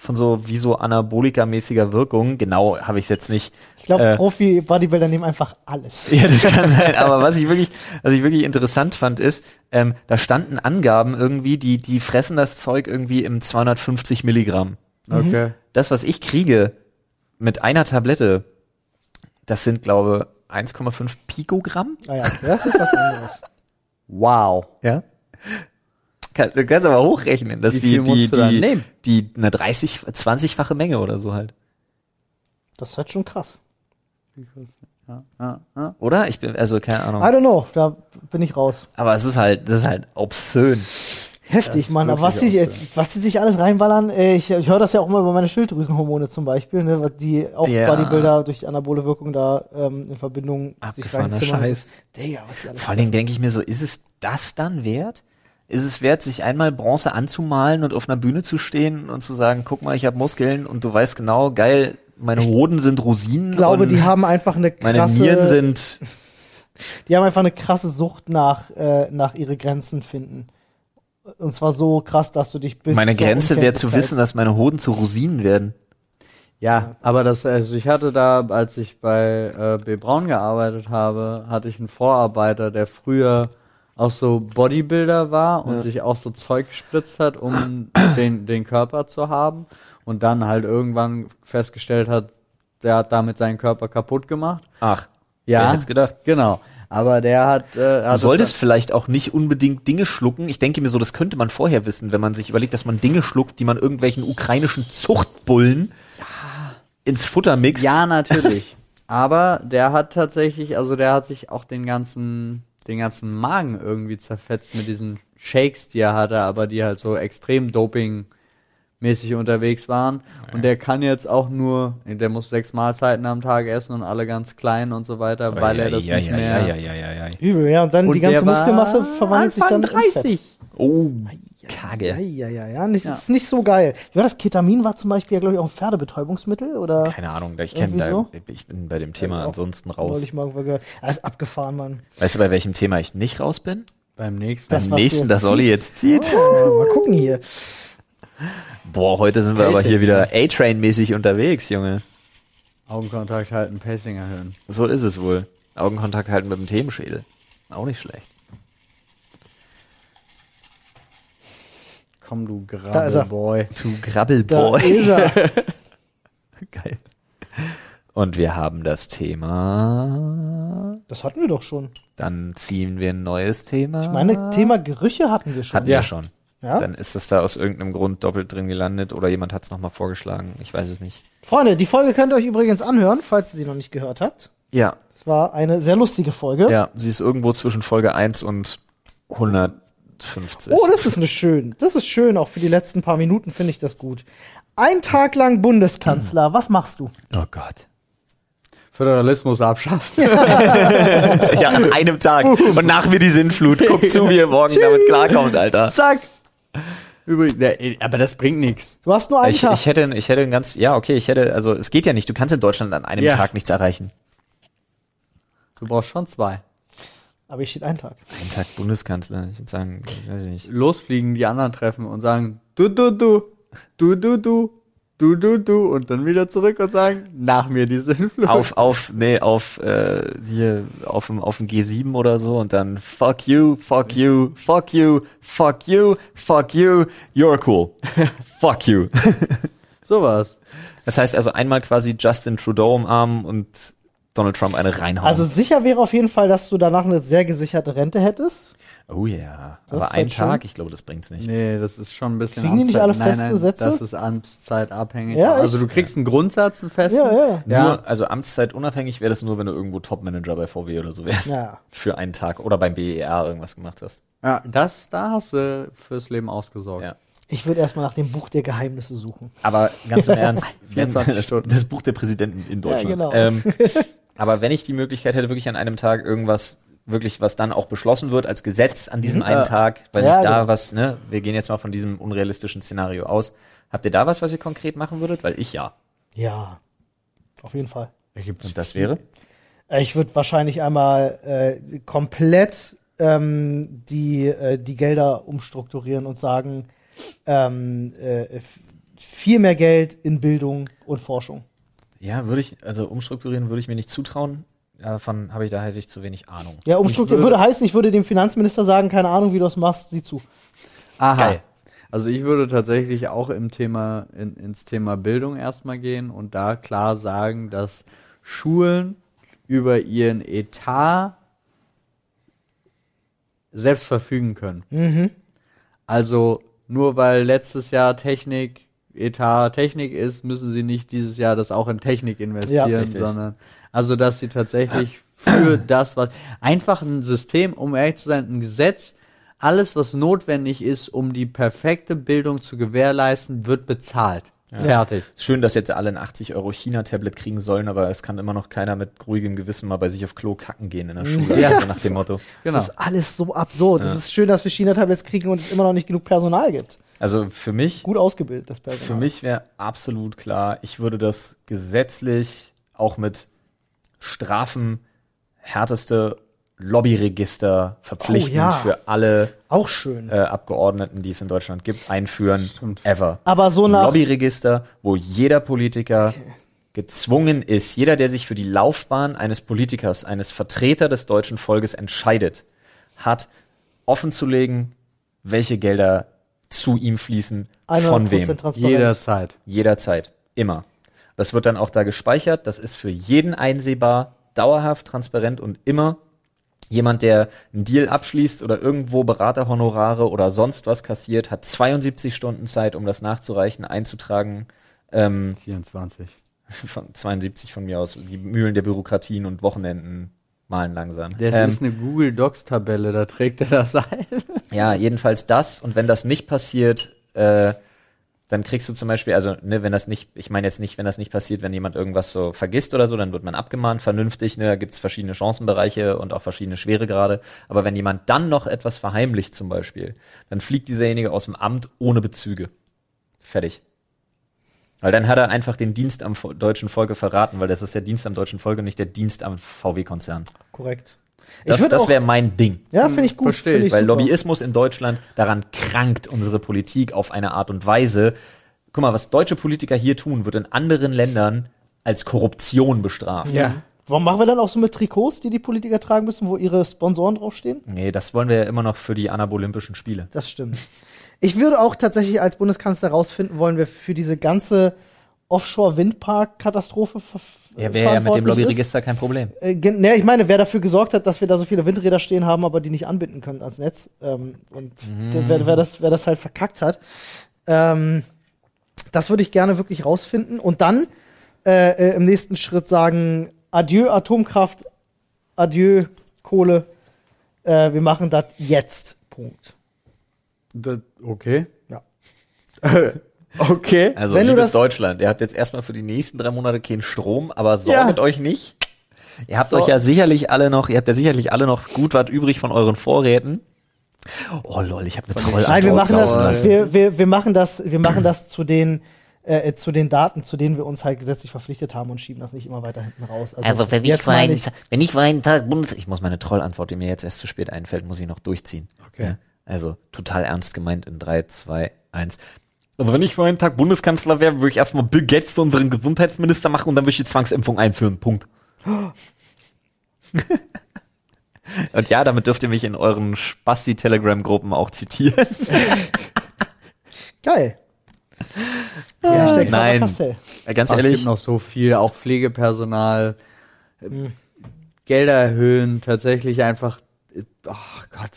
von so wie so Anabolika-mäßiger Wirkung. Genau habe ich jetzt nicht. Ich glaube, äh, Profi-Bodybuilder nehmen einfach alles. Ja, das kann sein. Aber was ich wirklich, was ich wirklich interessant fand, ist, ähm, da standen Angaben irgendwie, die, die fressen das Zeug irgendwie im 250 Milligramm. Okay. Das, was ich kriege mit einer Tablette, das sind, glaube 1,5 Pikogramm. Naja, das ist was anderes. Wow. Ja. Kann, du kannst aber hochrechnen, dass Wie die, die, die, die, eine 30, 20-fache Menge oder so halt. Das ist halt schon krass. Ja, ja, ja. Oder? Ich bin, also keine I Ahnung. don't know, da bin ich raus. Aber es ist halt, das ist halt obszön. Heftig, Mann. Aber was die, auch was die sich alles reinballern, äh, ich, ich höre das ja auch immer über meine Schilddrüsenhormone zum Beispiel, ne, was die auch Ja. Bodybuilder durch die anabole Wirkung da ähm, in Verbindung sich Abgefahrener reinzimmern. Scheiß. Digga, was die alles Vor allen Dingen denke ich mir so, ist es das dann wert? Ist es wert, sich einmal Bronze anzumalen und auf einer Bühne zu stehen und zu sagen, guck mal, ich habe Muskeln und du weißt genau, geil, meine Hoden sind Rosinen Ich glaube, und die haben einfach eine meine krasse, Nieren sind die haben einfach eine krasse Sucht nach, äh, nach ihre Grenzen finden. Und zwar so krass, dass du dich bis meine Grenze wäre zu wissen, dass meine Hoden zu Rosinen werden. Ja, aber das, also ich hatte da, als ich bei äh, B. Braun gearbeitet habe, hatte ich einen Vorarbeiter, der früher auch so Bodybuilder war und sich auch so Zeug gespritzt hat, um den, den Körper zu haben und dann halt irgendwann festgestellt hat, der hat damit seinen Körper kaputt gemacht. Ach, Ja, wer hätt's gedacht? Genau. Aber der hat, äh, hat Du solltest vielleicht auch nicht unbedingt Dinge schlucken. Ich denke mir so, das könnte man vorher wissen, wenn man sich überlegt, dass man Dinge schluckt, die man irgendwelchen ukrainischen Zuchtbullen ins Futter mixt. Ja, natürlich. Aber der hat tatsächlich, also der hat sich auch den ganzen, den ganzen Magen irgendwie zerfetzt mit diesen Shakes, die er hatte, aber die halt so extrem Doping-mäßig unterwegs waren. Und der kann jetzt auch nur, der muss sechs Mahlzeiten am Tag essen und alle ganz klein und so weiter, weil er das ja, nicht ja, mehr. Ja, ja, ja, ja, ja. Übel, ja. Und dann Und die ganze Muskelmasse verwandelt sich dann Anfang in Fett. 30. Oh, Ja, Kage. ja, ja, ja. Das Ja. ist nicht so geil. Wie war das? Ketamin war zum Beispiel ja, glaube ich, auch ein Pferdebetäubungsmittel oder Keine Ahnung, ich kenne da, so? ich bin bei dem Thema Ja, ansonsten raus. neulich mal gehört. Ah, abgefahren, Mann. Weißt du, bei welchem Thema ich nicht raus bin? Beim nächsten. Das, Beim nächsten, das Olli jetzt zieht. Oh, mal gucken hier. Boah, heute sind wir aber Pacing, hier wieder A-Train-mäßig unterwegs, Junge. Augenkontakt halten, Pacing erhöhen. So ist es wohl. Augenkontakt halten mit dem Themenschädel. Auch nicht schlecht. Komm, du Da. Grabbelboy. Du Da Grabbelboy. ist er. Geil. Und wir haben das Thema. Das hatten wir doch schon. Dann ziehen wir ein neues Thema. Ich meine, Thema Gerüche hatten wir schon. Hatten wir schon. Ja? Dann ist das da aus irgendeinem Grund doppelt drin gelandet oder jemand hat es nochmal vorgeschlagen. Ich weiß es nicht. Freunde, die Folge könnt ihr euch übrigens anhören, falls ihr sie noch nicht gehört habt. Ja, Es war eine sehr lustige Folge. ja, sie ist irgendwo zwischen Folge 1 und 150. Oh, das ist eine schön. Das ist schön, auch für die letzten paar Minuten finde ich das gut. Ein Tag lang Bundeskanzler, was machst du? oh Gott. Föderalismus abschaffen. Ja, an einem Tag. Und nach mir die Sinnflut. Guck zu, wie ihr morgen damit klarkommt, Alter. Zack. Übrigens, der, aber das bringt nichts. Du hast nur einen Ich, Tag. ich hätte, ich hätte ein ganz, ja, okay, ich hätte, also es geht ja nicht, du kannst in Deutschland an einem Ja. Tag nichts erreichen. Du brauchst schon zwei. aber ich steht einen Tag. Ein Tag Bundeskanzler, ich würde sagen, ich weiß nicht. Losfliegen, die anderen treffen und sagen, du, du, du, du, du, du, du, du, du, und dann wieder zurück und sagen, nach mir die Sinnflut. Auf, auf, nee, auf, äh, hier, auf dem, auf dem G7 oder so und dann fuck you, fuck you, fuck you, fuck you, fuck you, you're cool. fuck you. Sowas. Das heißt also einmal quasi Justin Trudeau umarmen und Donald Trump eine reinhauen. Also sicher wäre auf jeden Fall, dass du danach eine sehr gesicherte Rente hättest. Oh ja, Das aber ein halt. Tag, ich glaube, das bringt's nicht. Nee, das ist schon ein bisschen Kriegen die nicht alle nein, feste nein, Sätze? Das ist amtszeitabhängig. Ja, also du kriegst einen Grundsatz, einen festen. Ja, ja. Ja. Nur, also Amtszeit unabhängig wäre das nur, wenn du irgendwo Topmanager bei VW oder so wärst. Ja. Für einen Tag oder beim BER irgendwas gemacht hast. ja, das, da hast du fürs Leben ausgesorgt. Ja. Ich würde erstmal nach dem Buch der Geheimnisse suchen. Aber ganz im Ernst, wenn, 24 das, Stunden. das Buch der Präsidenten in Deutschland. genau. Ähm, aber wenn ich die Möglichkeit hätte, wirklich an einem Tag irgendwas, wirklich, was dann auch beschlossen wird als Gesetz an diesem einen Ja. Tag, weil Ja, ich da genau. was, ne, wir gehen jetzt mal von diesem unrealistischen Szenario aus. Habt ihr da was, was ihr konkret machen würdet? Weil ich ja. Ja, auf jeden Fall. Und das wäre? Ich würde wahrscheinlich einmal äh, komplett ähm, die, äh, die Gelder umstrukturieren und sagen, ähm, äh, viel mehr Geld in Bildung und Forschung. Ja, würde ich, also umstrukturieren würde ich mir nicht zutrauen. Davon habe ich, da hätte ich zu wenig Ahnung. Ja, umstrukturieren würde- würde heißen, ich würde dem Finanzminister sagen, keine Ahnung, wie du das machst, sieh zu. Aha. Geil. Also ich würde tatsächlich auch im Thema, in, ins Thema Bildung erstmal gehen und da klar sagen, dass Schulen über ihren Etat selbst verfügen können. Also nur weil letztes Jahr Technik, Etat Technik ist, müssen sie nicht dieses Jahr das auch in Technik investieren, richtig. sondern also dass sie tatsächlich für das, was einfach ein System, um ehrlich zu sein, ein Gesetz, alles, was notwendig ist, um die perfekte Bildung zu gewährleisten, wird bezahlt. Fertig. Schön, dass jetzt alle ein 80 Euro China-Tablet kriegen sollen, aber es kann immer noch keiner mit ruhigem Gewissen mal bei sich auf Klo kacken gehen in der Schule. Ja. Also nach dem Motto. Genau. Das ist alles so absurd. Es ist schön, dass wir China-Tablets kriegen und es immer noch nicht genug Personal gibt. Also für mich, Gut ausgebildet, das Personal. für mich wäre absolut klar, ich würde das gesetzlich auch mit Strafen härteste Lobbyregister verpflichtend Oh, ja. für alle äh, Abgeordneten, die es in Deutschland gibt, einführen. Ever. Aber so nach. Lobbyregister, wo jeder Politiker gezwungen ist, jeder, der sich für die Laufbahn eines Politikers, eines Vertreter des deutschen Volkes entscheidet, hat offenzulegen, welche Gelder zu ihm fließen, von 100% wem. Jederzeit. Jederzeit. Immer. Das wird dann auch da gespeichert. Das ist für jeden einsehbar, dauerhaft, transparent und immer jemand, der einen Deal abschließt oder irgendwo Beraterhonorare oder sonst was kassiert, hat 72 Stunden Zeit, um das nachzureichen, einzutragen. Ähm, 24. von 72 von mir aus. Die Mühlen der Bürokratien und Wochenenden malen langsam. Das Ähm, ist eine Google Docs Tabelle, da trägt er das ein. Ja, jedenfalls das. Und wenn das nicht passiert, äh, dann kriegst du zum Beispiel, also ne, wenn das nicht, ich meine jetzt nicht, wenn das nicht passiert, wenn jemand irgendwas so vergisst oder so, dann wird man abgemahnt, vernünftig, ne, da gibt's verschiedene Chancenbereiche und auch verschiedene Schweregrade. Aber wenn jemand dann noch etwas verheimlicht zum Beispiel, dann fliegt dieserjenige aus dem Amt ohne Bezüge. Fertig. Weil dann hat er einfach den Dienst am deutschen Volke verraten, weil das ist der Dienst am deutschen Volke, nicht der Dienst am VW-Konzern. Korrekt. Das, das wäre mein Ding. Ja, finde ich gut. Versteh find ich, Weil super. Lobbyismus in Deutschland, daran krankt unsere Politik auf eine Art und Weise. Guck mal, was deutsche Politiker hier tun, wird in anderen Ländern als Korruption bestraft. Ja. Warum machen wir dann auch so mit Trikots, die die Politiker tragen müssen, wo ihre Sponsoren draufstehen? Nee, das wollen wir ja immer noch für die anabolympischen Spiele. Das stimmt. Ich würde auch tatsächlich als Bundeskanzler rausfinden wollen, wer für diese ganze Offshore-Windpark-Katastrophe ver Ja, wäre ja mit dem Lobbyregister kein Problem. Äh, ne, ich meine, wer dafür gesorgt hat, dass wir da so viele Windräder stehen haben, aber die nicht anbinden können ans Netz. Ähm, und der- wer, wer, das, wer das halt verkackt hat. Ähm, das würde ich gerne wirklich rausfinden. Und dann äh, äh, im nächsten Schritt sagen, adieu Atomkraft, adieu Kohle. Äh, wir machen das jetzt. Punkt. Das, okay. Ja. okay. Also, Wenn du liebes das- Deutschland, ihr habt jetzt erstmal für die nächsten drei Monate keinen Strom, aber sorget Ja. euch nicht. Ihr habt So. euch ja sicherlich alle noch, ihr habt ja sicherlich alle noch gut was übrig von euren Vorräten. Oh lol, ich habe eine tolle Nein, wir machen das, wir, wir, wir machen das, wir machen das zu den, äh, zu den Daten, zu denen wir uns halt gesetzlich verpflichtet haben und schieben das nicht immer weiter hinten raus. Also wenn ich, jetzt für einen, ich, wenn ich für einen Tag Bundes... Ich muss meine Trollantwort, die mir jetzt erst zu spät einfällt, muss ich noch durchziehen. Okay. Ja, also total ernst gemeint in 3, 2, 1. Aber wenn ich für einen Tag Bundeskanzler wäre, würde ich erstmal Bill Gates zu unseren Gesundheitsminister machen und dann würde ich die Zwangsimpfung einführen. Punkt. und ja, damit dürft ihr mich in euren Spasti-Telegram-Gruppen auch zitieren. geil. Ja, Hashtag nein. Ganz Ach, es ehrlich, gibt noch so viel, auch Pflegepersonal, äh, Gelder erhöhen, tatsächlich einfach, äh, oh Gott,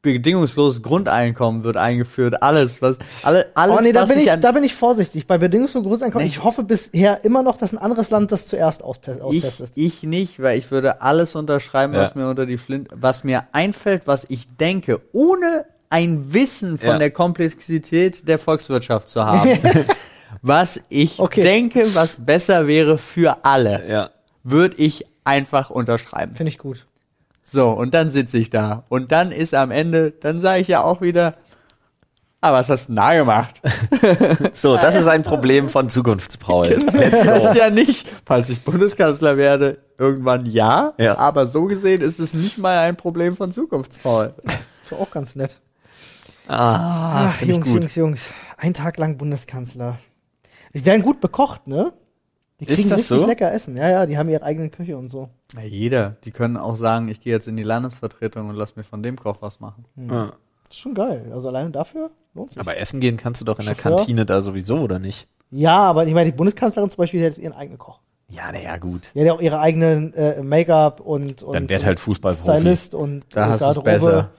bedingungsloses Grundeinkommen wird eingeführt, alles, was, alle, alles, Oh nee, da was bin ich, an, da bin ich vorsichtig. Bei bedingungslosem Grundeinkommen, Nee. ich hoffe bisher immer noch, dass ein anderes Land das zuerst auspe- ich, austestet. ich nicht, weil ich würde alles unterschreiben, Ja. was mir unter die Flint, was mir einfällt, was ich denke, ohne ein Wissen von Ja. der Komplexität der Volkswirtschaft zu haben. was ich Okay. denke, was besser wäre für alle, ja. würde ich einfach unterschreiben. Finde ich gut. So, und dann sitze ich da. Und dann ist am Ende, dann sage ich ja auch wieder, Ah, was hast du denn da gemacht? So, das ist ein Problem von Zukunftspaul. Let's Das ist ja nicht, falls ich Bundeskanzler werde, irgendwann ja, Ja. aber so gesehen ist es nicht mal ein Problem von Zukunftspaul. Ist doch auch ganz nett. Ah, Ach, Jungs, gut. Jungs, Jungs. Ein Tag lang Bundeskanzler. Die werden gut bekocht, ne? Die Ist kriegen das richtig so? lecker Essen. Ja, ja, die haben ihre eigenen Küche und so. Na, jeder. Die können auch sagen, ich gehe jetzt in die Landesvertretung und lass mir von dem Koch was machen. Ja. Das ist schon geil. Also alleine dafür lohnt sich. Aber essen gehen kannst du doch in der Chauffeur? Kantine da sowieso, oder nicht? Ja, aber ich meine, die Bundeskanzlerin zum Beispiel, die hat jetzt ihren eigenen Koch. Ja, naja, gut. Die hat ja auch ihre eigenen äh, Make-up und, und Dann werd halt Fußballprofi. Stylist und Da hast Garderobe. besser.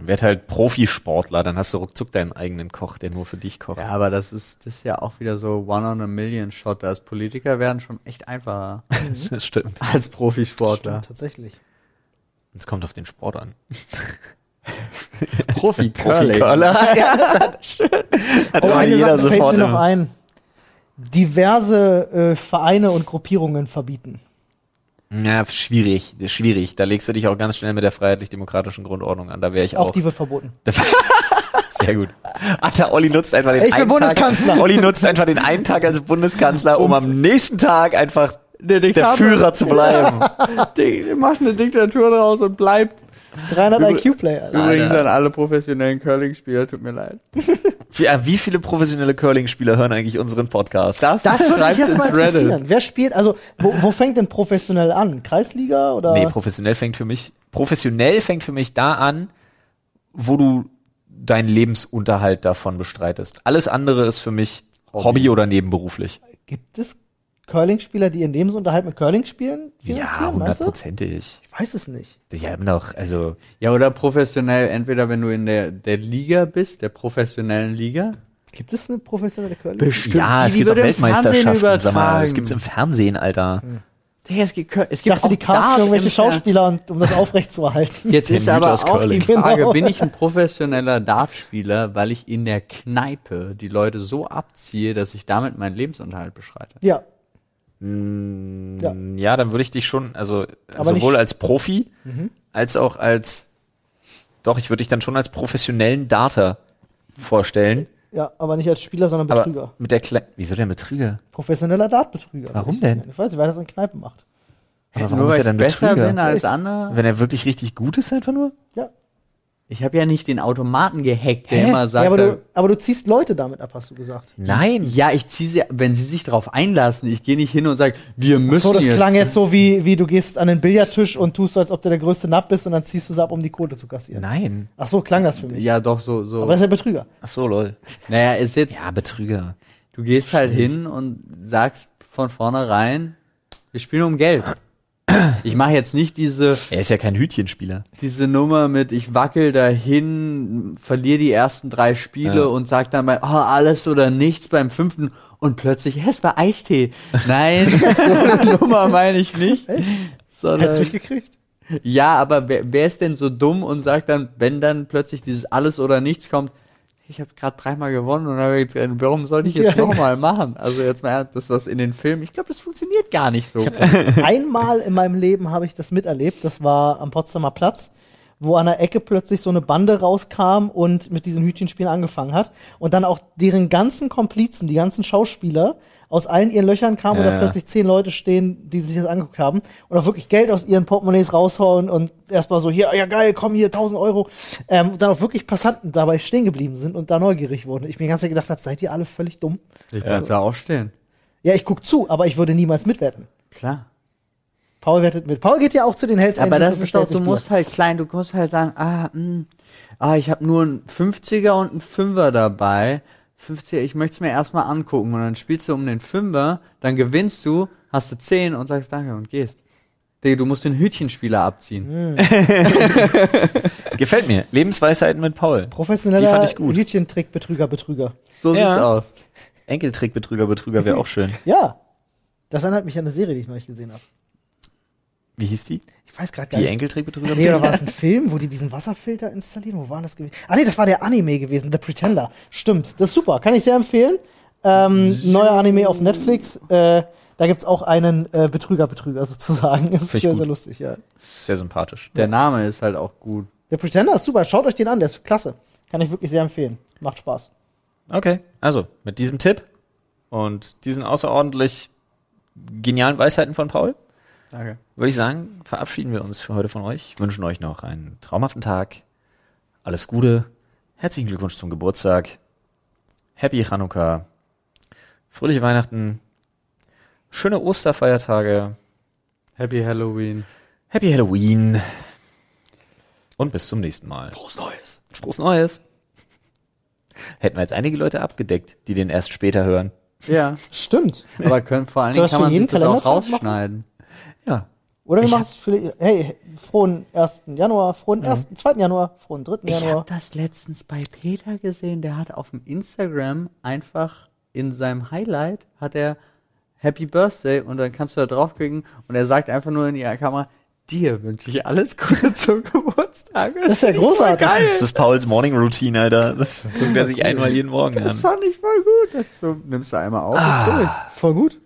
Werd halt Profisportler, dann hast du ruckzuck deinen eigenen Koch, der nur für dich kocht. Ja, aber das ist, das ist ja auch wieder so One-on-a-Million-Shot. Als Politiker werden schon echt einfacher Das stimmt. als Profisportler. Stimmt, tatsächlich. Es kommt auf den Sport an. Profi-Curling. ja, das stimmt. Hat Oh, eine jeder Sache fällt sofort mir noch ein. Diverse äh, Vereine und Gruppierungen verbieten. Ja, schwierig, schwierig. Da legst du dich auch ganz schnell mit der freiheitlich-demokratischen Grundordnung an. Da wäre ich auch. Auch die wird verboten. Sehr gut. Ach, der Olli nutzt einfach den Ich bin einen Bundeskanzler. Tag. Olli nutzt einfach den einen Tag als Bundeskanzler, um am nächsten Tag einfach Der, der Führer zu bleiben. Der macht eine Diktatur draus und bleibt. 300 Über- IQ-Player. Alter. Übrigens an alle professionellen Curling-Spieler, tut mir leid. Wie, äh, wie viele professionelle Curling-Spieler hören eigentlich unseren Podcast? Das würde mich schreibt's jetzt mal ins Reddit. interessieren. Wer spielt, also wo, wo fängt denn professionell an? Kreisliga oder? Nee, professionell fängt für mich, professionell fängt für mich da an, wo du deinen Lebensunterhalt davon bestreitest. Alles andere ist für mich Hobby, oder nebenberuflich. Gibt es Curling-Spieler, die ihren Lebensunterhalt mit Curling spielen? Ja, finanzieren, meinst du? hundertprozentig. Ich weiß es nicht. Die haben doch, also, Ja, oder professionell, entweder wenn du in der, der Liga bist, der professionellen Liga. Gibt es eine professionelle Curling? Bestimmt. ja, Die- es die gibt auch wird im Fernsehen Weltmeisterschaften, sag mal, übertragen. gibt's im Fernsehen, Alter. Digga, es gibt, es Ich gibt dachte, auch die casten Dart irgendwelche Schauspieler, und, um das aufrechtzuerhalten. Jetzt ist aber auch Curling. die Frage, Genau. bin ich ein professioneller Dartspieler, weil ich in der Kneipe die Leute so abziehe, dass ich damit meinen Lebensunterhalt beschreite? Ja, Ja. ja, dann würde ich dich schon, also Aber sowohl nicht- Mhm. als Profi als auch als, doch, ich würde dich dann schon als professionellen Darter vorstellen. ja, aber nicht als Spieler, sondern Aber Betrüger. mit der Kle Wieso denn Betrüger? Professioneller Dartbetrüger. Warum denn? Ich weiß nicht, weil er das in Kneipen macht. Aber Nur warum ist weil er dann besser Betrüger? bin als andere? Wenn er wirklich richtig gut ist, einfach nur? Ja. Ich habe ja nicht den Automaten gehackt, der Hä? immer ja sagt, aber, äh, du, aber du ziehst Leute damit ab, hast du gesagt. Nein. ja, ich ziehe sie, wenn sie sich darauf einlassen, ich gehe nicht hin und sage, wir müssen So, das jetzt. klang jetzt so wie, wie du gehst an den Billardtisch und tust, als ob du der größte Napp bist und dann ziehst du es ab, um die Kohle zu kassieren. Nein. Ach so, klang das für mich. Ja, doch, so, so. Aber das ist ja Betrüger. Ach so, lol. naja, ist jetzt, Ja, Betrüger. du gehst halt hin und sagst von vornherein, wir spielen um Geld. Ich mache jetzt nicht diese, Er ist ja kein Hütchenspieler. diese Nummer mit, ich wackel dahin, verliere die ersten drei Spiele Ja. und sag dann bei, oh, alles oder nichts beim fünften und plötzlich, hä, es war Eistee. Nein, so Nummer meine ich nicht. Hättest Sondern, du mich gekriegt? ja, aber wer, wer ist denn so dumm und sagt dann, wenn dann plötzlich dieses alles oder nichts kommt, ich habe gerade dreimal gewonnen und habe jetzt, warum sollte ich jetzt Ja. nochmal machen? Also jetzt mal das was in den Filmen, ich glaube, das funktioniert gar nicht so. Einmal in meinem Leben habe ich das miterlebt. Das war am Potsdamer Platz, wo an der Ecke plötzlich so eine Bande rauskam und mit diesem Hütchenspielen angefangen hat. Und dann auch deren ganzen Komplizen, die ganzen Schauspieler aus allen ihren Löchern kamen und Ja, da ja. plötzlich zehn Leute stehen, die sich das angeguckt haben und auch wirklich Geld aus ihren Portemonnaies raushauen und erstmal so, hier, ja geil, komm hier, 1000 Euro. Ähm, und dann auch wirklich Passanten dabei stehen geblieben sind und da neugierig wurden. Ich mir die ganze Zeit gedacht habe, seid ihr alle völlig dumm? Ich bleib da auch stehen. Ja, ich guck zu, aber ich würde niemals mitwetten. Klar. Paul wettet mit. Paul geht ja auch zu den Hells Aber Angels das und ist doch, du musst halt klein, du musst halt sagen, ah, mh, ah ich habe nur einen 50er und einen 5er dabei. 50er, ich möchte es mir erstmal angucken und dann spielst du um den 5er, dann gewinnst du, hast du 10 und sagst danke und gehst. Digga, du musst den Hütchenspieler abziehen. Gefällt mir. Lebensweisheiten mit Paul. Die Professioneller fand ich gut. Hütchentrick, Betrüger, Betrüger. So Ja. sieht's aus. Enkeltrick-Betrüger, Betrüger wäre auch schön. Ja. Das erinnert mich an eine Serie, die ich neulich gesehen habe. Wie hieß die? Weiß gerade gar Die nicht. Enkeltrick-Betrüger? Nee, oder war es ein Film, wo die diesen Wasserfilter installieren? Wo war das gewesen? Ah nee, das war der Anime gewesen, The Pretender. Stimmt, das ist super, kann ich sehr empfehlen. Ähm, neuer Anime auf Netflix. Äh, da gibt's auch einen äh, Betrüger, Betrüger sozusagen. Das ist Find sehr, gut. sehr lustig, ja. Sehr sympathisch. Der Name ist halt auch gut. Der Pretender ist super, schaut euch den an, der ist klasse. Kann ich wirklich sehr empfehlen. Macht Spaß. Okay, also mit diesem Tipp und diesen außerordentlich genialen Weisheiten von Paul Danke. würde ich sagen, verabschieden wir uns für heute von euch. Wünschen euch noch einen traumhaften Tag. Alles Gute. Herzlichen Glückwunsch zum Geburtstag. Happy Chanukka. Fröhliche Weihnachten. Schöne Osterfeiertage. Happy Halloween. Happy Halloween. Und bis zum nächsten Mal. Frohes Neues. Frohes Neues. Hätten wir jetzt einige Leute abgedeckt, die den erst später hören. Ja, Stimmt. aber können, vor allen Dingen kann man sich das auch rausschneiden. Ja. Oder wir Ich machen es für, hey, frohen 1. Januar, frohen 1., 2. Januar, frohen 3. Ich Januar. habe das letztens bei Peter gesehen, der hat auf dem Instagram einfach in seinem Highlight hat er Happy Birthday und dann kannst du da draufklicken und er sagt einfach nur in die Kamera, dir wünsche ich alles Gute zum Geburtstag. Das ist ja ich großartig. Geil. Das ist Pauls Morning Routine, Alter. Das sucht er sich einmal jeden Morgen Das an. fand ich voll gut. So, nimmst du einmal auf, ist durch. Voll gut.